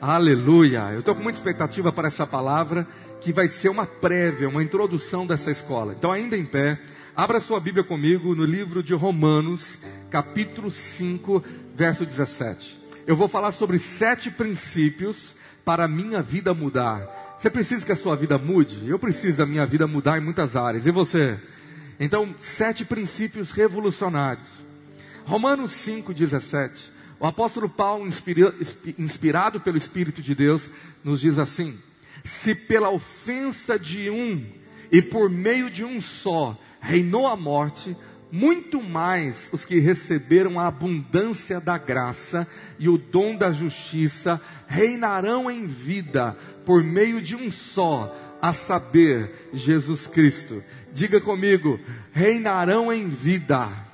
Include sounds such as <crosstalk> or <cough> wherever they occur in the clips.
Aleluia! Eu estou com muita expectativa para essa palavra, que vai ser uma prévia, uma introdução dessa escola. Então, ainda em pé, abra sua Bíblia comigo no livro de Romanos, capítulo 5, verso 17. Eu vou falar sobre sete princípios para a minha vida mudar. Você precisa que a sua vida mude? Eu preciso da minha vida mudar em muitas áreas. E você? Então, sete princípios revolucionários. Romanos 5, 17. O apóstolo Paulo, inspirado pelo Espírito de Deus, nos diz assim: Se pela ofensa de um e por meio de um só reinou a morte, muito mais os que receberam a abundância da graça e o dom da justiça reinarão em vida por meio de um só, a saber, Jesus Cristo. Diga comigo: reinarão em vida.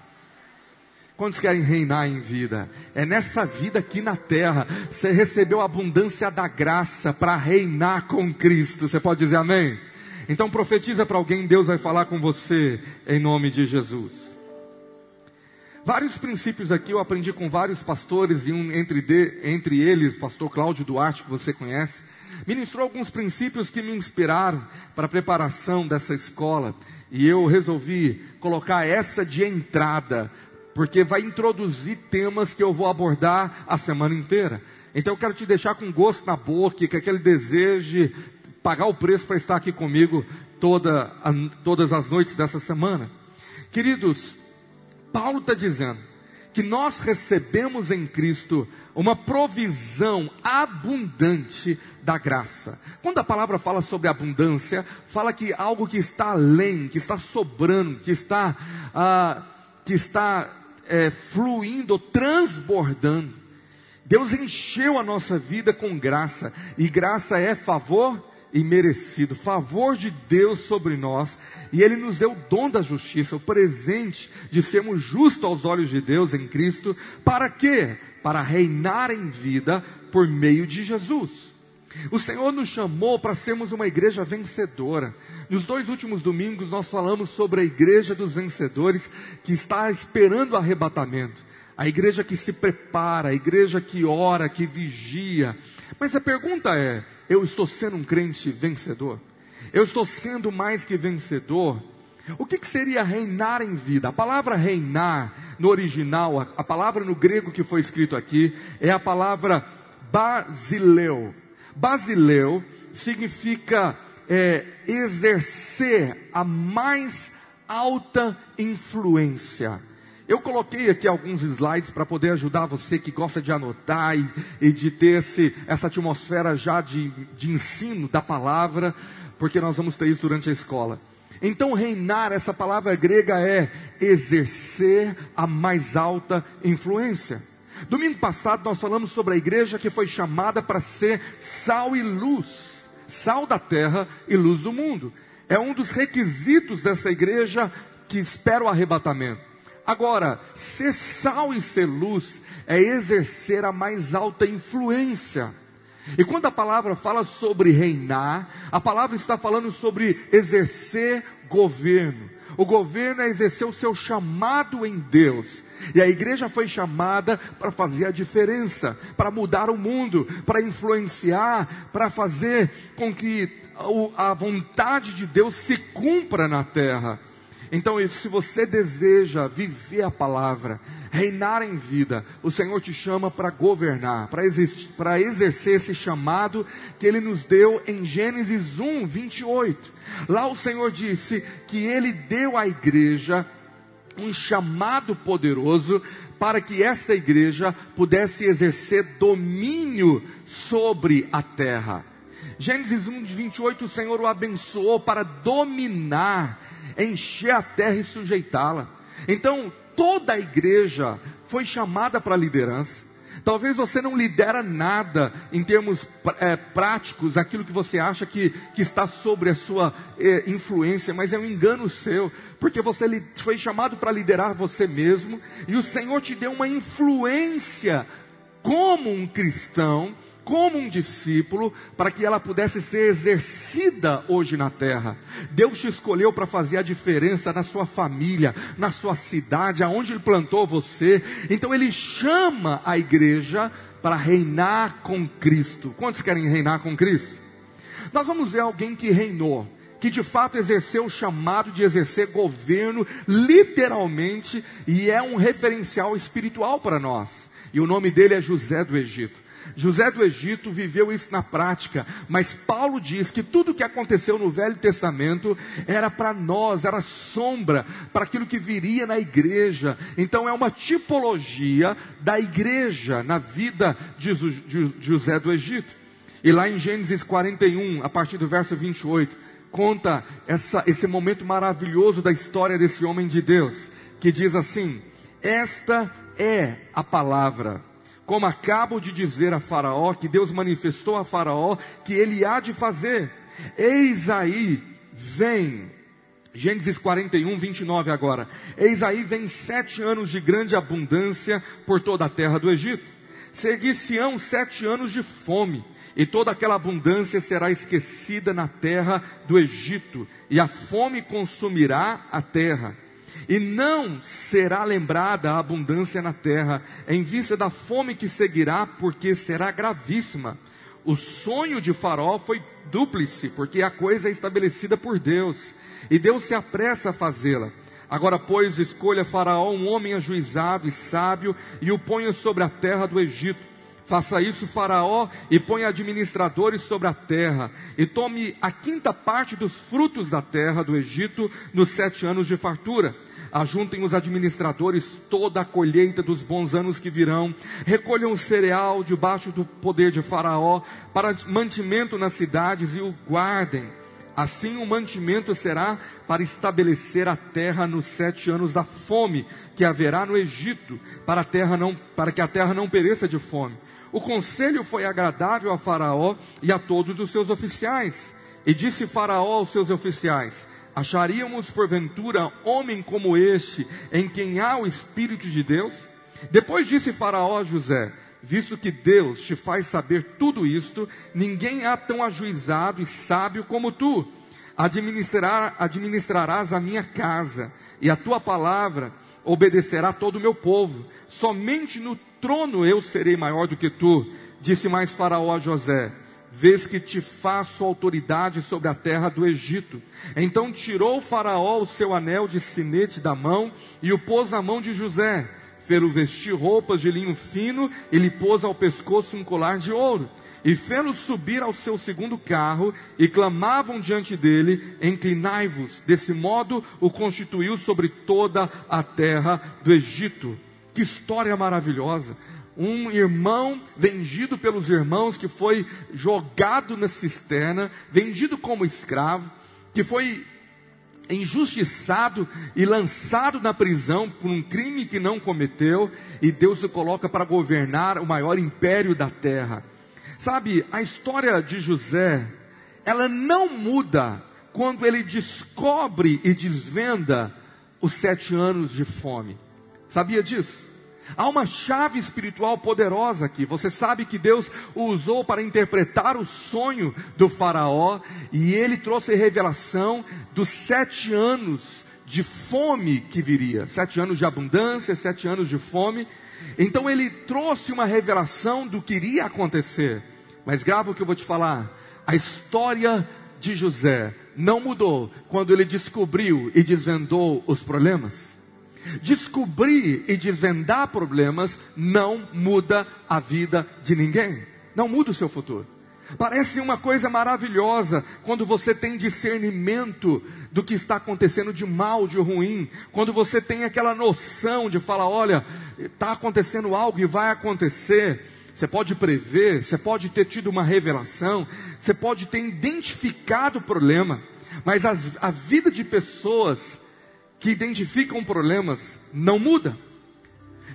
Quantos querem reinar em vida? É nessa vida aqui na terra. Você recebeu a abundância da graça para reinar com Cristo. Você pode dizer amém? Então profetiza para alguém, Deus vai falar com você em nome de Jesus. Vários princípios aqui eu aprendi com vários pastores, e um entre, de, entre eles, pastor Cláudio Duarte, que você conhece, ministrou alguns princípios que me inspiraram para a preparação dessa escola. E eu resolvi colocar essa de entrada porque vai introduzir temas que eu vou abordar a semana inteira. Então eu quero te deixar com gosto na boca, com aquele desejo de pagar o preço para estar aqui comigo toda, todas as noites dessa semana. Queridos, Paulo está dizendo que nós recebemos em Cristo uma provisão abundante da graça. Quando a palavra fala sobre abundância, fala que algo que está além, que está sobrando, que está, ah, que está é, fluindo, transbordando. Deus encheu a nossa vida com graça, e graça é favor imerecido, favor de Deus sobre nós, e Ele nos deu o dom da justiça, o presente de sermos justos aos olhos de Deus em Cristo, para quê? Para reinar em vida por meio de Jesus. O Senhor nos chamou para sermos uma igreja vencedora. Nos dois últimos domingos nós falamos sobre a igreja dos vencedores que está esperando o arrebatamento. A igreja que se prepara, a igreja que ora, que vigia. Mas a pergunta é: eu estou sendo um crente vencedor? Eu estou sendo mais que vencedor? O que, que, seria reinar em vida? A palavra reinar, no original, a, a palavra no grego que foi escrito aqui, é a palavra basileu. Basileu significa é, exercer a mais alta influência. Eu coloquei aqui alguns slides para poder ajudar você que gosta de anotar e, e de ter esse, essa atmosfera já de, de ensino da palavra, porque nós vamos ter isso durante a escola. Então, reinar, essa palavra grega é exercer a mais alta influência. Domingo passado nós falamos sobre a igreja que foi chamada para ser sal e luz, sal da terra e luz do mundo. É um dos requisitos dessa igreja que espera o arrebatamento. Agora, ser sal e ser luz é exercer a mais alta influência. E quando a palavra fala sobre reinar, a palavra está falando sobre exercer governo. O governo é exercer o seu chamado em Deus. E a igreja foi chamada para fazer a diferença, para mudar o mundo, para influenciar, para fazer com que a vontade de Deus se cumpra na terra. Então, se você deseja viver a palavra, reinar em vida, o Senhor te chama para governar, para exercer esse chamado que Ele nos deu em Gênesis 1, 28. Lá o Senhor disse que Ele deu à igreja um chamado poderoso para que essa igreja pudesse exercer domínio sobre a terra. Gênesis 1, 28, o Senhor o abençoou para dominar, encher a terra e sujeitá-la. Então, toda a igreja foi chamada para a liderança. Talvez você não lidera nada em termos é, práticos, aquilo que você acha que, que está sobre a sua é, influência, mas é um engano seu, porque você foi chamado para liderar você mesmo, e o Senhor te deu uma influência como um cristão como um discípulo para que ela pudesse ser exercida hoje na terra. Deus te escolheu para fazer a diferença na sua família, na sua cidade, aonde Ele plantou você. Então Ele chama a igreja para reinar com Cristo. Quantos querem reinar com Cristo? Nós vamos ver alguém que reinou, que de fato exerceu o chamado de exercer governo, literalmente, e é um referencial espiritual para nós. E o nome dele é José do Egito. José do Egito viveu isso na prática, mas Paulo diz que tudo o que aconteceu no Velho Testamento era para nós, era sombra para aquilo que viria na igreja. Então é uma tipologia da igreja na vida de José do Egito. E lá em Gênesis 41, a partir do verso 28, conta essa, esse momento maravilhoso da história desse homem de Deus, que diz assim: Esta é a palavra como acabo de dizer a Faraó, que Deus manifestou a Faraó que ele há de fazer. Eis aí, vem. Gênesis 41, 29 agora. Eis aí vem sete anos de grande abundância por toda a terra do Egito. Seguir-se-ão sete anos de fome, e toda aquela abundância será esquecida na terra do Egito, e a fome consumirá a terra e não será lembrada a abundância na terra, em vista da fome que seguirá, porque será gravíssima. O sonho de Faraó foi dúplice, porque a coisa é estabelecida por Deus, e Deus se apressa a fazê-la. Agora, pois, escolha Faraó um homem ajuizado e sábio, e o ponha sobre a terra do Egito. Faça isso, Faraó, e ponha administradores sobre a terra, e tome a quinta parte dos frutos da terra do Egito nos sete anos de fartura ajuntem os administradores toda a colheita dos bons anos que virão, recolham o cereal debaixo do poder de Faraó, para mantimento nas cidades e o guardem. Assim o mantimento será para estabelecer a terra nos sete anos da fome que haverá no Egito, para, terra não, para que a terra não pereça de fome. O conselho foi agradável a Faraó e a todos os seus oficiais. E disse Faraó aos seus oficiais: Acharíamos porventura homem como este, em quem há o Espírito de Deus? Depois disse Faraó a José: Visto que Deus te faz saber tudo isto, ninguém há tão ajuizado e sábio como tu. Administrar, administrarás a minha casa, e a tua palavra obedecerá todo o meu povo. Somente no trono eu serei maior do que tu. Disse mais Faraó a José: vês que te faço autoridade sobre a terra do Egito. Então tirou faraó o seu anel de sinete da mão e o pôs na mão de José. Fê-lo vestir roupas de linho fino e lhe pôs ao pescoço um colar de ouro. E fê-lo subir ao seu segundo carro e clamavam diante dele, inclinai-vos. Desse modo o constituiu sobre toda a terra do Egito. Que história maravilhosa! um irmão vendido pelos irmãos que foi jogado na cisterna, vendido como escravo, que foi injustiçado e lançado na prisão por um crime que não cometeu, e Deus o coloca para governar o maior império da terra. Sabe, a história de José, ela não muda quando ele descobre e desvenda os sete anos de fome. Sabia disso? Há uma chave espiritual poderosa aqui. Você sabe que Deus o usou para interpretar o sonho do Faraó e ele trouxe revelação dos sete anos de fome que viria sete anos de abundância, sete anos de fome. Então ele trouxe uma revelação do que iria acontecer. Mas grava o que eu vou te falar. A história de José não mudou quando ele descobriu e desvendou os problemas. Descobrir e desvendar problemas não muda a vida de ninguém, não muda o seu futuro. Parece uma coisa maravilhosa quando você tem discernimento do que está acontecendo de mal, de ruim, quando você tem aquela noção de falar: olha, está acontecendo algo e vai acontecer. Você pode prever, você pode ter tido uma revelação, você pode ter identificado o problema, mas as, a vida de pessoas que identificam problemas não muda.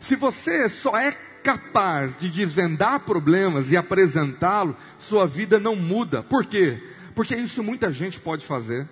Se você só é capaz de desvendar problemas e apresentá-lo, sua vida não muda. Por quê? Porque isso muita gente pode fazer.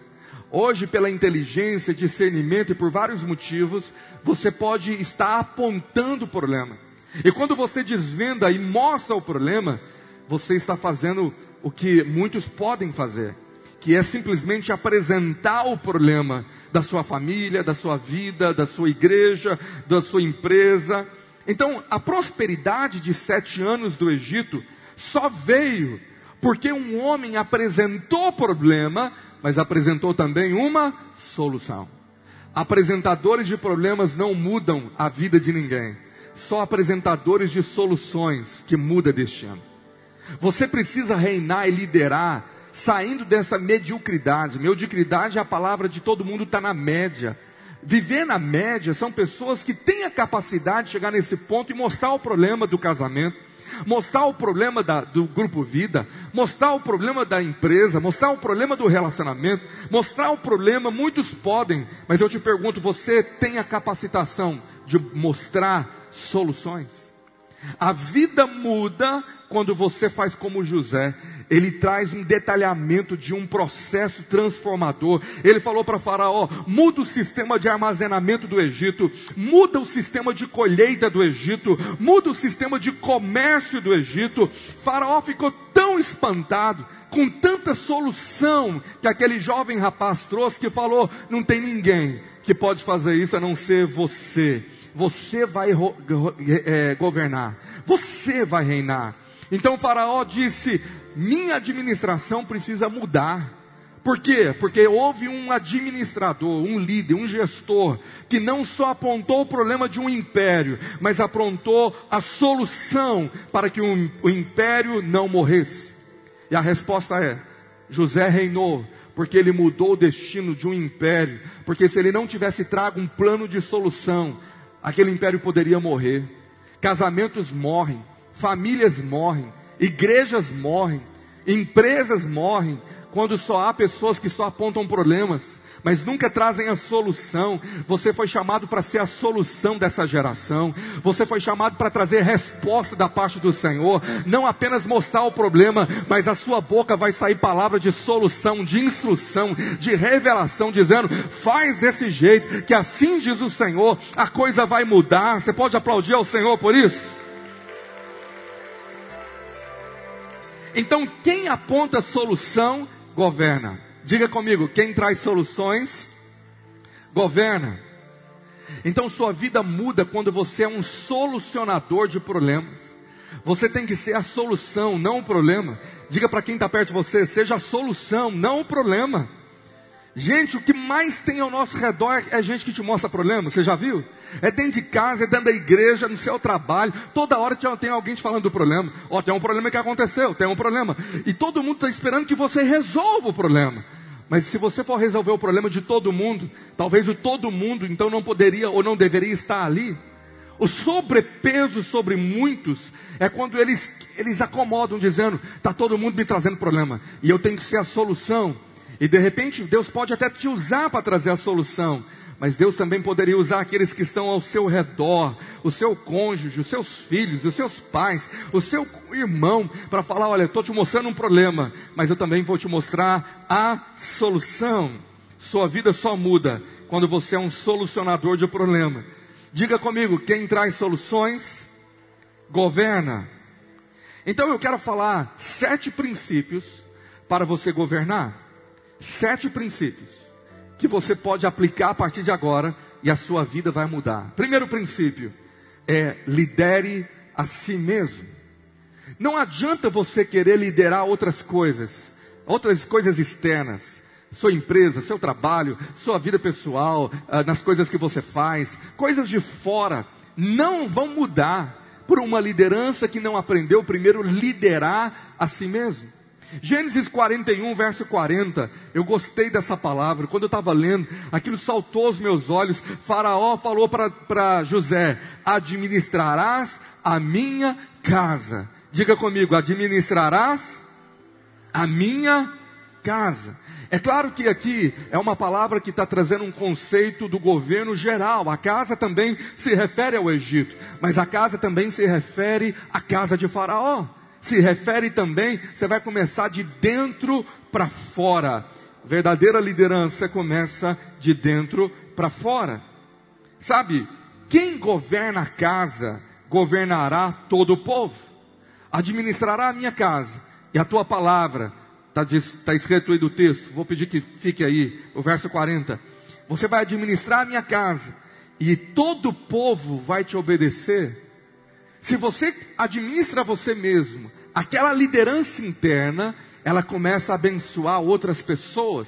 Hoje, pela inteligência, discernimento e por vários motivos, você pode estar apontando o problema. E quando você desvenda e mostra o problema, você está fazendo o que muitos podem fazer, que é simplesmente apresentar o problema da sua família, da sua vida, da sua igreja, da sua empresa. Então, a prosperidade de sete anos do Egito só veio porque um homem apresentou problema, mas apresentou também uma solução. Apresentadores de problemas não mudam a vida de ninguém. Só apresentadores de soluções que muda destino. Você precisa reinar e liderar, saindo dessa mediocridade. Mediocridade é a palavra de todo mundo está na média. Viver na média são pessoas que têm a capacidade de chegar nesse ponto e mostrar o problema do casamento, mostrar o problema da, do grupo vida, mostrar o problema da empresa, mostrar o problema do relacionamento, mostrar o problema, muitos podem, mas eu te pergunto, você tem a capacitação de mostrar soluções? A vida muda quando você faz como José, ele traz um detalhamento de um processo transformador. Ele falou para Faraó: muda o sistema de armazenamento do Egito, muda o sistema de colheita do Egito, muda o sistema de comércio do Egito. Faraó ficou tão espantado com tanta solução que aquele jovem rapaz trouxe que falou: não tem ninguém que pode fazer isso a não ser você. Você vai é, governar, você vai reinar. Então Faraó disse: minha administração precisa mudar. Por quê? Porque houve um administrador, um líder, um gestor, que não só apontou o problema de um império, mas apontou a solução para que o, o império não morresse. E a resposta é: José reinou, porque ele mudou o destino de um império, porque se ele não tivesse trago um plano de solução, aquele império poderia morrer. Casamentos morrem, famílias morrem, igrejas morrem, empresas morrem, quando só há pessoas que só apontam problemas, mas nunca trazem a solução. Você foi chamado para ser a solução dessa geração. Você foi chamado para trazer resposta da parte do Senhor, não apenas mostrar o problema, mas a sua boca vai sair palavra de solução, de instrução, de revelação, dizendo: faz desse jeito, que assim diz o Senhor, a coisa vai mudar. Você pode aplaudir ao Senhor por isso? Então, quem aponta solução, governa. Diga comigo, quem traz soluções, governa. Então, sua vida muda quando você é um solucionador de problemas. Você tem que ser a solução, não o problema. Diga para quem está perto de você, seja a solução, não o problema. Gente, o que mais tem ao nosso redor é gente que te mostra problema, você já viu? É dentro de casa, é dentro da igreja, no seu trabalho, toda hora tem alguém te falando do problema. Ó, oh, tem um problema que aconteceu, tem um problema. E todo mundo está esperando que você resolva o problema. Mas se você for resolver o problema de todo mundo, talvez o todo mundo então não poderia ou não deveria estar ali. O sobrepeso sobre muitos é quando eles, eles acomodam, dizendo: está todo mundo me trazendo problema, e eu tenho que ser a solução. E de repente Deus pode até te usar para trazer a solução, mas Deus também poderia usar aqueles que estão ao seu redor, o seu cônjuge, os seus filhos, os seus pais, o seu irmão, para falar: olha, estou te mostrando um problema, mas eu também vou te mostrar a solução. Sua vida só muda quando você é um solucionador de problema. Diga comigo: quem traz soluções, governa. Então eu quero falar sete princípios para você governar sete princípios que você pode aplicar a partir de agora e a sua vida vai mudar. Primeiro princípio é lidere a si mesmo. Não adianta você querer liderar outras coisas, outras coisas externas, sua empresa, seu trabalho, sua vida pessoal, ah, nas coisas que você faz, coisas de fora, não vão mudar por uma liderança que não aprendeu primeiro liderar a si mesmo. Gênesis 41, verso 40. Eu gostei dessa palavra. Quando eu estava lendo, aquilo saltou aos meus olhos. Faraó falou para José: Administrarás a minha casa. Diga comigo: administrarás a minha casa. É claro que aqui é uma palavra que está trazendo um conceito do governo geral. A casa também se refere ao Egito, mas a casa também se refere à casa de Faraó se refere também, você vai começar de dentro para fora. Verdadeira liderança começa de dentro para fora. Sabe, quem governa a casa, governará todo o povo. administrará a minha casa e a tua palavra, está tá escrito aí do texto, vou pedir que fique aí, o verso 40. Você vai administrar a minha casa e todo o povo vai te obedecer. Se você administra você mesmo, aquela liderança interna, ela começa a abençoar outras pessoas.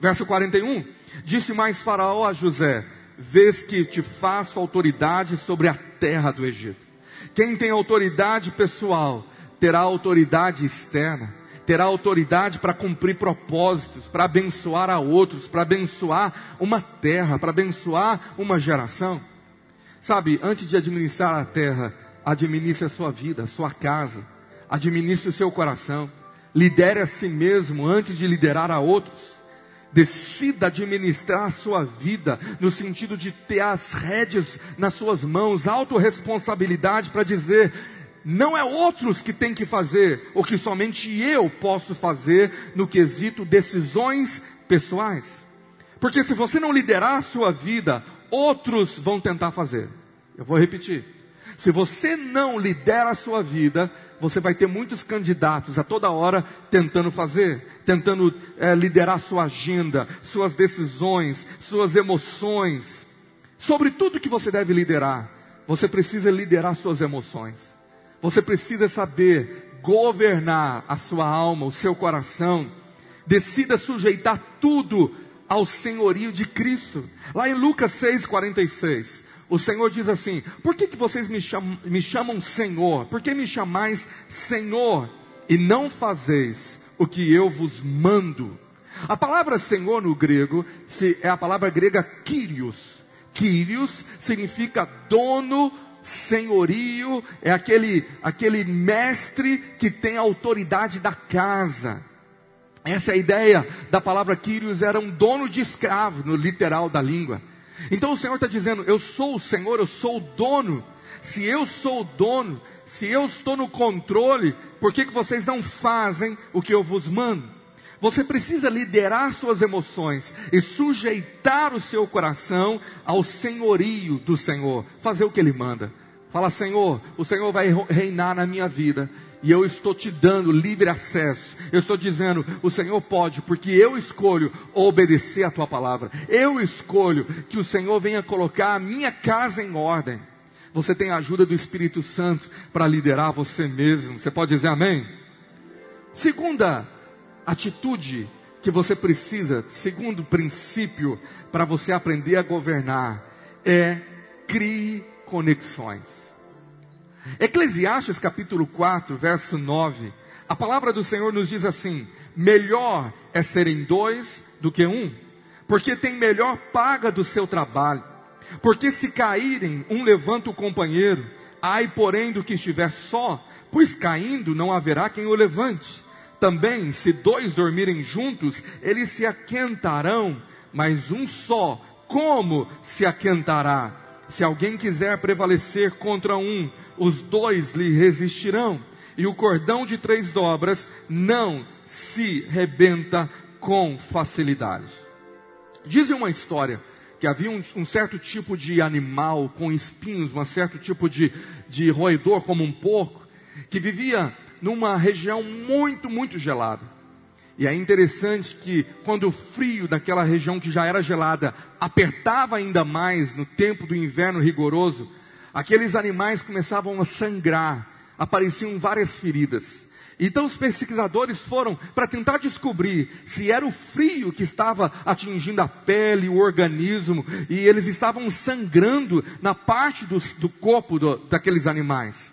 Verso 41. Disse mais Faraó a José: Vês que te faço autoridade sobre a terra do Egito. Quem tem autoridade pessoal terá autoridade externa, terá autoridade para cumprir propósitos, para abençoar a outros, para abençoar uma terra, para abençoar uma geração. Sabe, antes de administrar a terra, administre a sua vida, a sua casa, administre o seu coração, lidere a si mesmo antes de liderar a outros. Decida administrar a sua vida no sentido de ter as rédeas nas suas mãos, autorresponsabilidade para dizer: não é outros que têm que fazer o que somente eu posso fazer no quesito decisões pessoais. Porque se você não liderar a sua vida, outros vão tentar fazer. Eu vou repetir. Se você não lidera a sua vida, você vai ter muitos candidatos a toda hora tentando fazer, tentando é, liderar sua agenda, suas decisões, suas emoções. Sobre tudo que você deve liderar, você precisa liderar suas emoções. Você precisa saber governar a sua alma, o seu coração. Decida sujeitar tudo ao senhorio de Cristo. Lá em Lucas 6,46 o Senhor diz assim: Por que, que vocês me chamam, me chamam Senhor? Por que me chamais Senhor e não fazeis o que eu vos mando? A palavra Senhor no grego é a palavra grega Kyrios. Kyrios significa dono, senhorio, é aquele, aquele mestre que tem a autoridade da casa. Essa é a ideia da palavra Kyrios, era um dono de escravo, no literal da língua. Então o Senhor está dizendo: Eu sou o Senhor, eu sou o dono. Se eu sou o dono, se eu estou no controle, por que, que vocês não fazem o que eu vos mando? Você precisa liderar suas emoções e sujeitar o seu coração ao senhorio do Senhor, fazer o que Ele manda. Fala, Senhor, o Senhor vai reinar na minha vida e eu estou te dando livre acesso. Eu estou dizendo, o Senhor pode, porque eu escolho obedecer a tua palavra. Eu escolho que o Senhor venha colocar a minha casa em ordem. Você tem a ajuda do Espírito Santo para liderar você mesmo. Você pode dizer amém? Segunda atitude que você precisa, segundo princípio para você aprender a governar, é crie conexões. Eclesiastes capítulo 4, verso 9. A palavra do Senhor nos diz assim: melhor é serem dois do que um, porque tem melhor paga do seu trabalho. Porque se caírem, um levanta o companheiro, ai, porém, do que estiver só, pois caindo não haverá quem o levante. Também, se dois dormirem juntos, eles se aquentarão, mas um só, como se aquentará? Se alguém quiser prevalecer contra um, os dois lhe resistirão, e o cordão de três dobras não se rebenta com facilidade. Dizem uma história que havia um, um, certo tipo de animal com espinhos, um certo tipo de, de roedor, como um porco, que vivia numa região muito, muito gelada. E é interessante que quando o frio daquela região que já era gelada apertava ainda mais no tempo do inverno rigoroso, aqueles animais começavam a sangrar, apareciam várias feridas. Então os pesquisadores foram para tentar descobrir se era o frio que estava atingindo a pele, o organismo, e eles estavam sangrando na parte do, do corpo do, daqueles animais.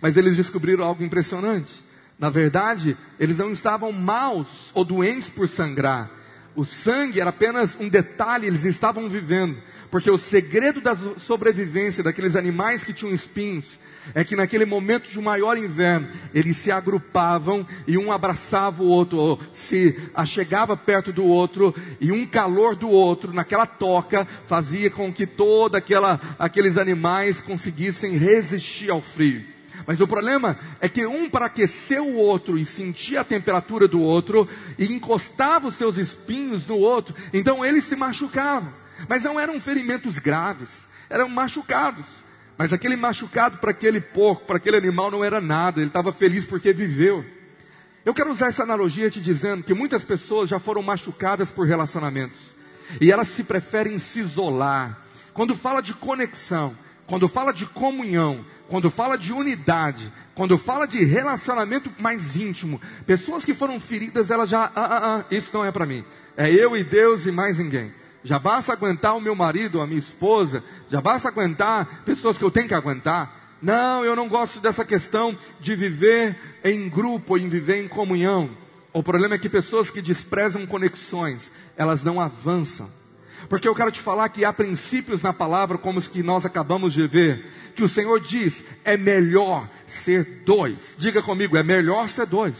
Mas eles descobriram algo impressionante. Na verdade, eles não estavam maus ou doentes por sangrar. O sangue era apenas um detalhe, eles estavam vivendo. Porque o segredo da sobrevivência daqueles animais que tinham espinhos é que naquele momento de maior inverno, eles se agrupavam e um abraçava o outro, ou se achegava perto do outro, e um calor do outro, naquela toca, fazia com que todos aqueles animais conseguissem resistir ao frio. Mas o problema é que um para aquecer o outro e sentir a temperatura do outro, e encostava os seus espinhos no outro, então eles se machucavam. Mas não eram ferimentos graves, eram machucados. Mas aquele machucado para aquele porco, para aquele animal não era nada, ele estava feliz porque viveu. Eu quero usar essa analogia te dizendo que muitas pessoas já foram machucadas por relacionamentos e elas se preferem se isolar. Quando fala de conexão, quando fala de comunhão, quando fala de unidade, quando fala de relacionamento mais íntimo, pessoas que foram feridas, elas já, ah, ah, ah, isso não é para mim. É eu e Deus e mais ninguém. Já basta aguentar o meu marido, a minha esposa, já basta aguentar pessoas que eu tenho que aguentar. Não, eu não gosto dessa questão de viver em grupo, em viver em comunhão. O problema é que pessoas que desprezam conexões, elas não avançam. Porque eu quero te falar que há princípios na palavra, como os que nós acabamos de ver, que o Senhor diz: é melhor ser dois. Diga comigo, é melhor ser dois.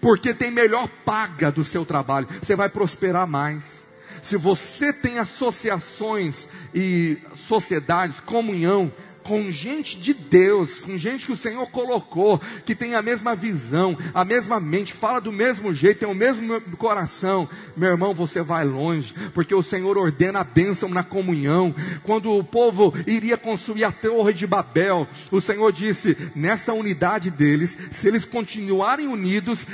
Porque tem melhor paga do seu trabalho, você vai prosperar mais. Se você tem associações e sociedades, comunhão, com gente de Deus, com gente que o Senhor colocou, que tem a mesma visão, a mesma mente, fala do mesmo jeito, tem o mesmo coração, meu irmão, você vai longe, porque o Senhor ordena a bênção na comunhão. Quando o povo iria construir a torre de Babel, o Senhor disse: nessa unidade deles, se eles continuarem unidos,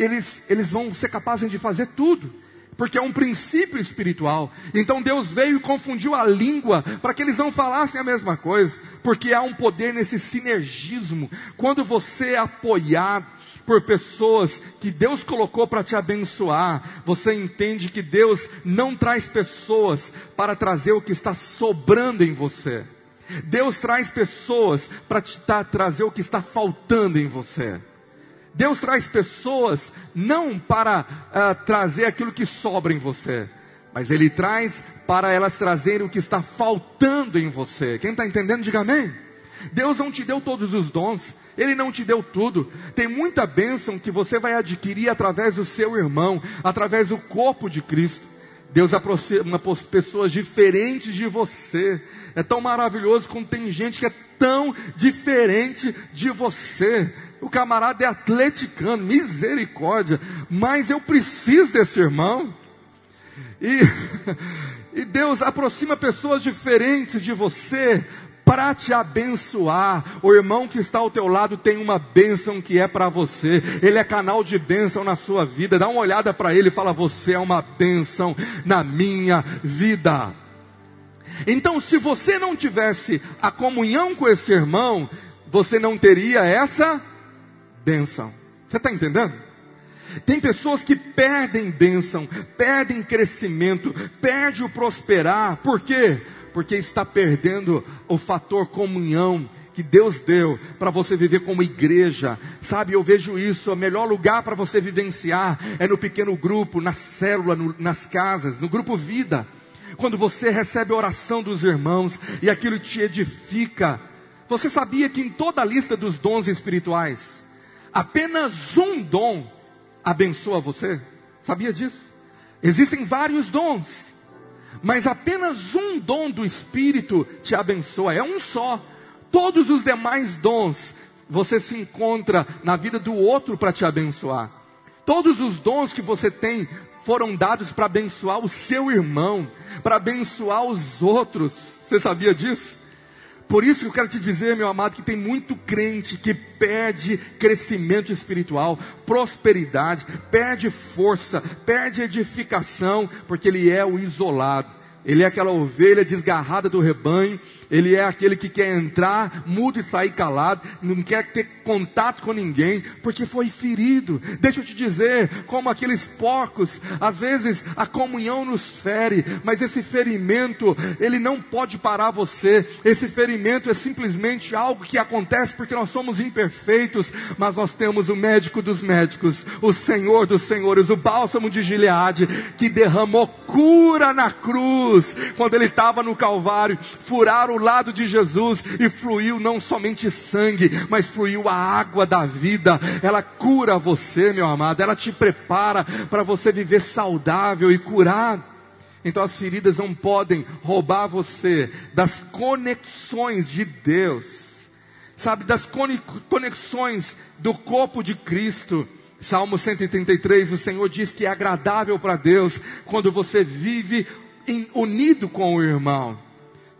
eles, eles vão ser capazes de fazer tudo porque é um princípio espiritual. Então Deus veio e confundiu a língua para que eles não falassem a mesma coisa, porque há um poder nesse sinergismo. Quando você é apoiado por pessoas que Deus colocou para te abençoar, você entende que Deus não traz pessoas para trazer o que está sobrando em você. Deus traz pessoas para te trazer o que está faltando em você. Deus traz pessoas não para uh, trazer aquilo que sobra em você, mas Ele traz para elas trazerem o que está faltando em você. Quem está entendendo, diga amém. Deus não te deu todos os dons, Ele não te deu tudo. Tem muita bênção que você vai adquirir através do seu irmão, através do corpo de Cristo. Deus aproxima pessoas diferentes de você. É tão maravilhoso quando tem gente que é tão diferente de você. O camarada é atleticano, misericórdia. Mas eu preciso desse irmão. E, <laughs> e Deus aproxima pessoas diferentes de você para te abençoar. O irmão que está ao teu lado tem uma bênção que é para você. Ele é canal de bênção na sua vida. Dá uma olhada para ele e fala: Você é uma bênção na minha vida. Então, se você não tivesse a comunhão com esse irmão, você não teria essa bênção. Você está entendendo? Tem pessoas que perdem bênção, perdem crescimento, perde o prosperar. Por quê? Porque está perdendo o fator comunhão que Deus deu para você viver como igreja. Sabe, eu vejo isso, o melhor lugar para você vivenciar é no pequeno grupo, na célula, no, nas casas, no grupo vida. Quando você recebe a oração dos irmãos e aquilo te edifica. Você sabia que em toda a lista dos dons espirituais, apenas um dom abençoa você? Sabia disso? Existem vários dons, mas apenas um dom do Espírito te abençoa, é um só. Todos os demais dons você se encontra na vida do outro para te abençoar. Todos os dons que você tem foram dados para abençoar o seu irmão, para abençoar os outros. Você sabia disso? Por isso que eu quero te dizer, meu amado, que tem muito crente que perde crescimento espiritual, prosperidade, perde força, perde edificação, porque ele é o isolado. Ele é aquela ovelha desgarrada do rebanho ele é aquele que quer entrar, mudo e sair calado, não quer ter contato com ninguém, porque foi ferido. Deixa eu te dizer, como aqueles porcos, às vezes a comunhão nos fere, mas esse ferimento, ele não pode parar você. Esse ferimento é simplesmente algo que acontece porque nós somos imperfeitos, mas nós temos o médico dos médicos, o Senhor dos senhores, o bálsamo de Gileade, que derramou cura na cruz, quando ele estava no Calvário, furaram o lado de Jesus e fluiu não somente sangue, mas fluiu a água da vida. Ela cura você, meu amado, ela te prepara para você viver saudável e curado. Então as feridas não podem roubar você das conexões de Deus, sabe, das conexões do corpo de Cristo. Salmo 133, o Senhor diz que é agradável para Deus quando você vive unido com o irmão.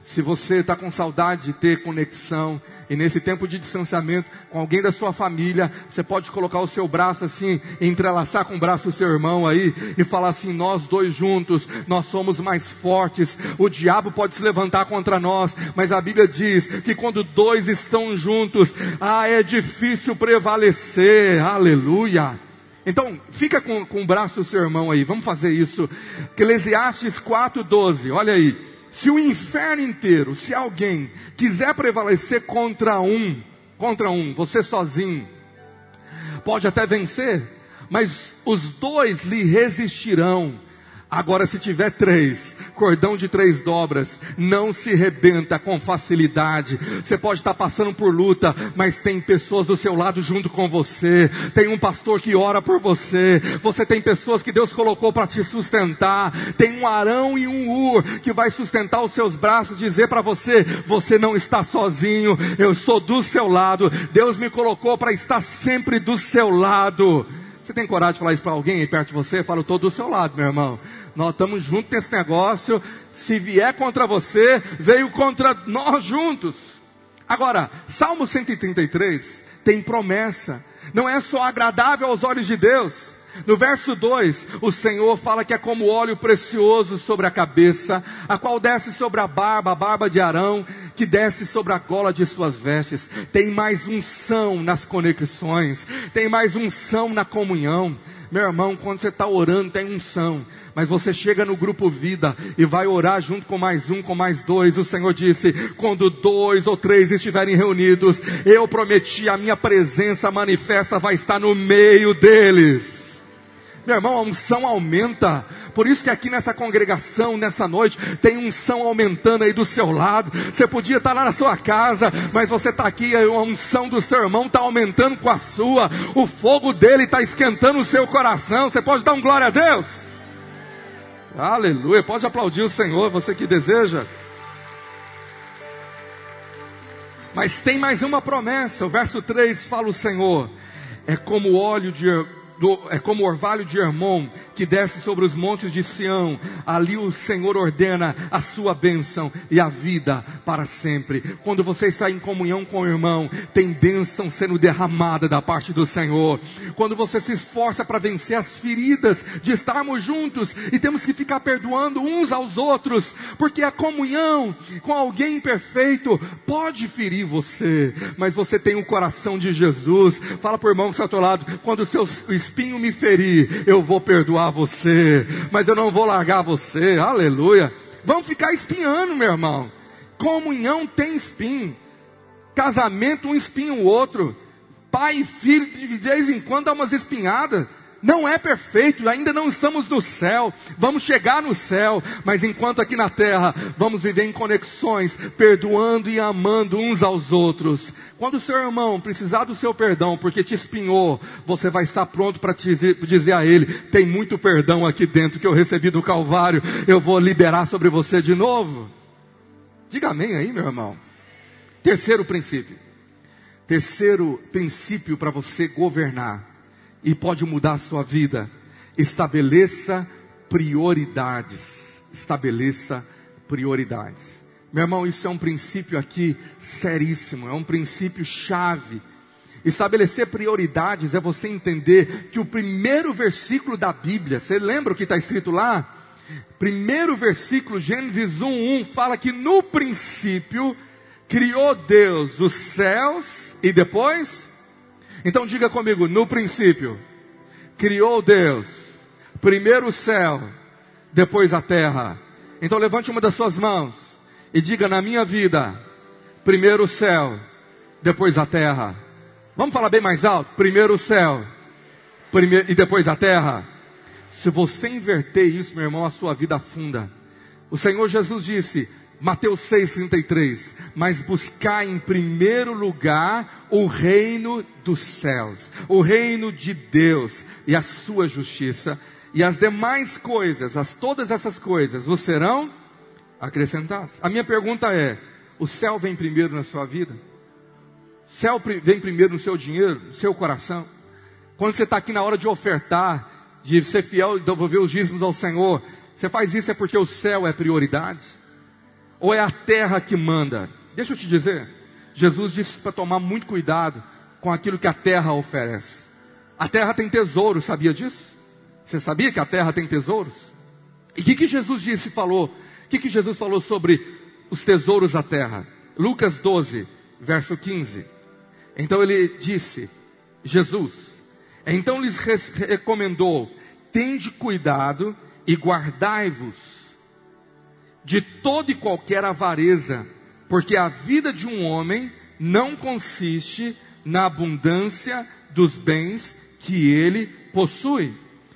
Se você está com saudade de ter conexão e nesse tempo de distanciamento com alguém da sua família, você pode colocar o seu braço assim, entrelaçar com o braço do seu irmão aí e falar assim: nós dois juntos, nós somos mais fortes. O diabo pode se levantar contra nós, mas a Bíblia diz que quando dois estão juntos, ah, é difícil prevalecer. Aleluia. Então, fica com, com o braço do seu irmão aí, vamos fazer isso. Eclesiastes 4,12, olha aí. Se o inferno inteiro, se alguém quiser prevalecer contra um, contra um, você sozinho, pode até vencer, mas os dois lhe resistirão. Agora, se tiver três, cordão de três dobras, não se rebenta com facilidade. Você pode estar passando por luta, mas tem pessoas do seu lado junto com você. Tem um pastor que ora por você. Você tem pessoas que Deus colocou para te sustentar. Tem um Arão e um Ur que vai sustentar os seus braços, dizer para você: você não está sozinho. Eu estou do seu lado. Deus me colocou para estar sempre do seu lado. Você tem coragem de falar isso para alguém aí perto de você? Fala, eu estou do seu lado, meu irmão. Nós estamos juntos nesse negócio. Se vier contra você, veio contra nós juntos. Agora, Salmo 133 tem promessa. Não é só agradável aos olhos de Deus. No verso 2, o Senhor fala que é como óleo precioso sobre a cabeça, a qual desce sobre a barba, a barba de Arão, que desce sobre a gola de suas vestes. Tem mais unção nas conexões, tem mais unção na comunhão. Meu irmão, quando você está orando, tem unção. Mas você chega no grupo vida e vai orar junto com mais um, com mais dois. O Senhor disse: quando dois ou três estiverem reunidos, eu prometi, a minha presença manifesta vai estar no meio deles. Meu irmão, a unção aumenta. Por isso que aqui nessa congregação, nessa noite, tem unção aumentando aí do seu lado. Você podia estar lá na sua casa, mas você está aqui, a unção do seu irmão está aumentando com a sua. O fogo dele está esquentando o seu coração. Você pode dar um glória a Deus? Aleluia. Pode aplaudir o Senhor, você que deseja. Mas tem mais uma promessa. O verso 3 fala o Senhor. É como óleo de do, é como o orvalho de Hermon que desce sobre os montes de Sião. Ali o Senhor ordena a sua bênção e a vida para sempre. Quando você está em comunhão com o irmão, tem bênção sendo derramada da parte do Senhor. Quando você se esforça para vencer as feridas de estarmos juntos e temos que ficar perdoando uns aos outros, porque a comunhão com alguém imperfeito pode ferir você, mas você tem o coração de Jesus. Fala para o irmão que está ao teu lado, quando o seu espinho me ferir, eu vou perdoar você, mas eu não vou largar você, aleluia. Vamos ficar espinhando, meu irmão. Comunhão tem espinho, casamento um espinho o outro, pai e filho de vez em quando dá umas espinhadas não é perfeito, ainda não estamos no céu, vamos chegar no céu, mas enquanto aqui na terra, vamos viver em conexões, perdoando e amando uns aos outros. Quando o seu irmão precisar do seu perdão porque te espinhou, você vai estar pronto para dizer, a ele: tem muito perdão aqui dentro que eu recebi do Calvário, eu vou liberar sobre você de novo. Diga amém aí, meu irmão. Terceiro princípio. Terceiro princípio para você governar e pode mudar a sua vida. Estabeleça prioridades. Estabeleça prioridades. Meu irmão, isso é um princípio aqui seríssimo, é um princípio chave. Estabelecer prioridades é você entender que o primeiro versículo da Bíblia, você lembra o que está escrito lá? Primeiro versículo, Gênesis 1, 1, fala que no princípio criou Deus os céus e depois então diga comigo, no princípio, criou Deus, primeiro o céu, depois a terra. Então levante uma das suas mãos e diga na minha vida, primeiro o céu, depois a terra. Vamos falar bem mais alto? Primeiro o céu, primeiro, e depois a terra. Se você inverter isso, meu irmão, a sua vida afunda. O Senhor Jesus disse: Mateus 6,33. Mas buscar em primeiro lugar o reino dos céus, o reino de Deus e a sua justiça, e as demais coisas, as, todas essas coisas, vos serão acrescentadas. A minha pergunta é: o céu vem primeiro na sua vida? O céu vem primeiro no seu dinheiro, no seu coração? Quando você está aqui na hora de ofertar, de ser fiel e devolver os dízimos ao Senhor, você faz isso é porque o céu é prioridade? Ou é a terra que manda? Deixa eu te dizer, Jesus disse para tomar muito cuidado com aquilo que a terra oferece. A terra tem tesouros, sabia disso? Você sabia que a terra tem tesouros? E o que, que Jesus disse falou? O que, que Jesus falou sobre os tesouros da terra? Lucas 12, verso 15. Então ele disse, Jesus, então lhes recomendou: tende cuidado e guardai-vos de toda e qualquer avareza, porque a vida de um homem não consiste na abundância dos bens que ele possui.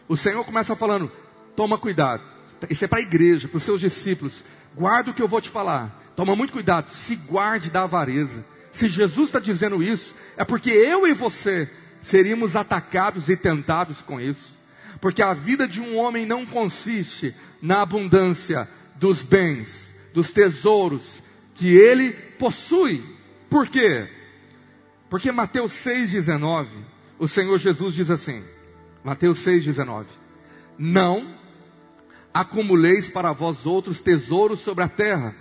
O Senhor começa falando: toma cuidado. Isso é para a igreja, para os seus discípulos. Guarda o que eu vou te falar. Toma muito cuidado. Se guarde da avareza. Se Jesus está dizendo isso, é porque eu e você seríamos atacados e tentados com isso. Porque a vida de um homem não consiste na abundância dos bens, dos tesouros que ele possui. Por quê? Porque Mateus 6,19, o Senhor Jesus diz assim: Mateus 6,19: Não acumuleis para vós outros tesouros sobre a terra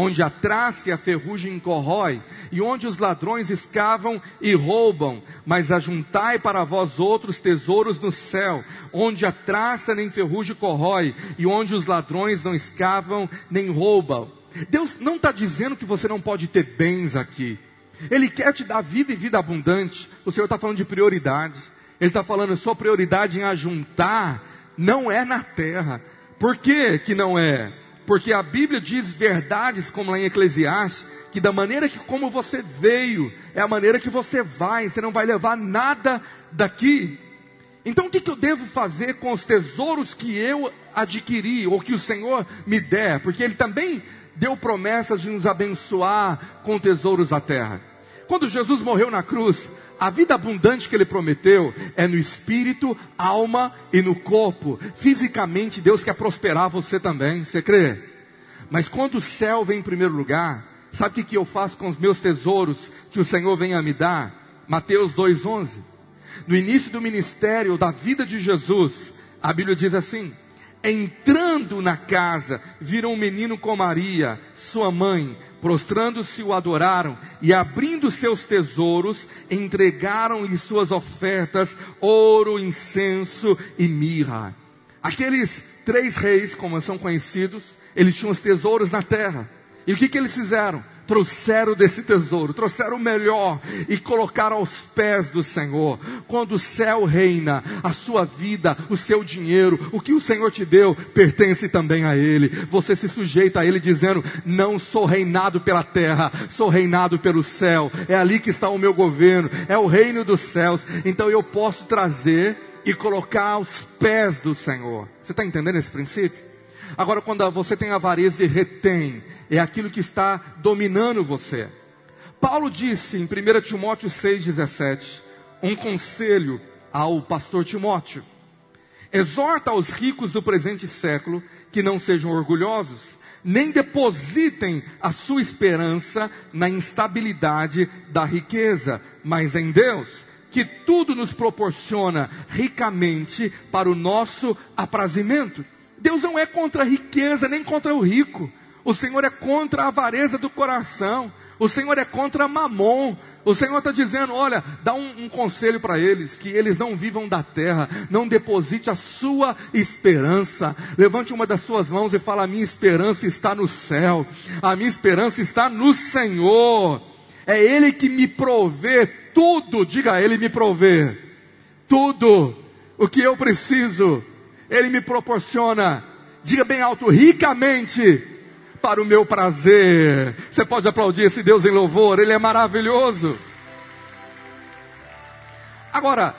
onde a traça e a ferrugem corrói, e onde os ladrões escavam e roubam, mas ajuntai para vós outros tesouros no céu, onde a traça nem ferrugem corrói, e onde os ladrões não escavam nem roubam. Deus não está dizendo que você não pode ter bens aqui. Ele quer te dar vida e vida abundante. O Senhor está falando de prioridade. Ele está falando, sua prioridade em ajuntar não é na terra. Por que que não é? Porque a Bíblia diz verdades, como lá em Eclesiastes, que da maneira que como você veio, é a maneira que você vai, você não vai levar nada daqui. Então o que, que eu devo fazer com os tesouros que eu adquiri, ou que o Senhor me der? Porque Ele também deu promessas de nos abençoar com tesouros da terra. Quando Jesus morreu na cruz, a vida abundante que ele prometeu é no espírito, alma e no corpo. Fisicamente, Deus quer prosperar você também, você crê? Mas quando o céu vem em primeiro lugar, sabe o que, eu faço com os meus tesouros que o Senhor vem a me dar? Mateus 2,11. No início do ministério, da vida de Jesus, a Bíblia diz assim: Entrando na casa, viram um menino com Maria, sua mãe, prostrando-se o adoraram e abrindo seus tesouros, entregaram-lhe suas ofertas, ouro, incenso e mirra. Aqueles três reis, como são conhecidos, eles tinham os tesouros na terra. E o que, que eles fizeram? Trouxeram desse tesouro, trouxeram o melhor e colocaram aos pés do Senhor. Quando o céu reina, a sua vida, o seu dinheiro, o que o Senhor te deu, pertence também a Ele. Você se sujeita a Ele dizendo: Não sou reinado pela terra, sou reinado pelo céu. É ali que está o meu governo, é o reino dos céus. Então eu posso trazer e colocar aos pés do Senhor. Você está entendendo esse princípio? Agora, quando você tem avareza e retém, é aquilo que está dominando você. Paulo disse em 1 Timóteo 6,17, um conselho ao pastor Timóteo: exorta aos ricos do presente século que não sejam orgulhosos, nem depositem a sua esperança na instabilidade da riqueza, mas em Deus, que tudo nos proporciona ricamente para o nosso aprazimento. Deus não é contra a riqueza, nem contra o rico. O Senhor é contra a avareza do coração. O Senhor é contra mamon. O Senhor está dizendo: olha, dá um, um conselho para eles, que eles não vivam da terra, não deposite a sua esperança. Levante uma das suas mãos e fala: a minha esperança está no céu, a minha esperança está no Senhor. É Ele que me provê tudo, diga Ele me provê tudo o que eu preciso ele me proporciona, diga bem alto, ricamente para o meu prazer. Você pode aplaudir esse Deus em louvor, Ele é maravilhoso. Agora,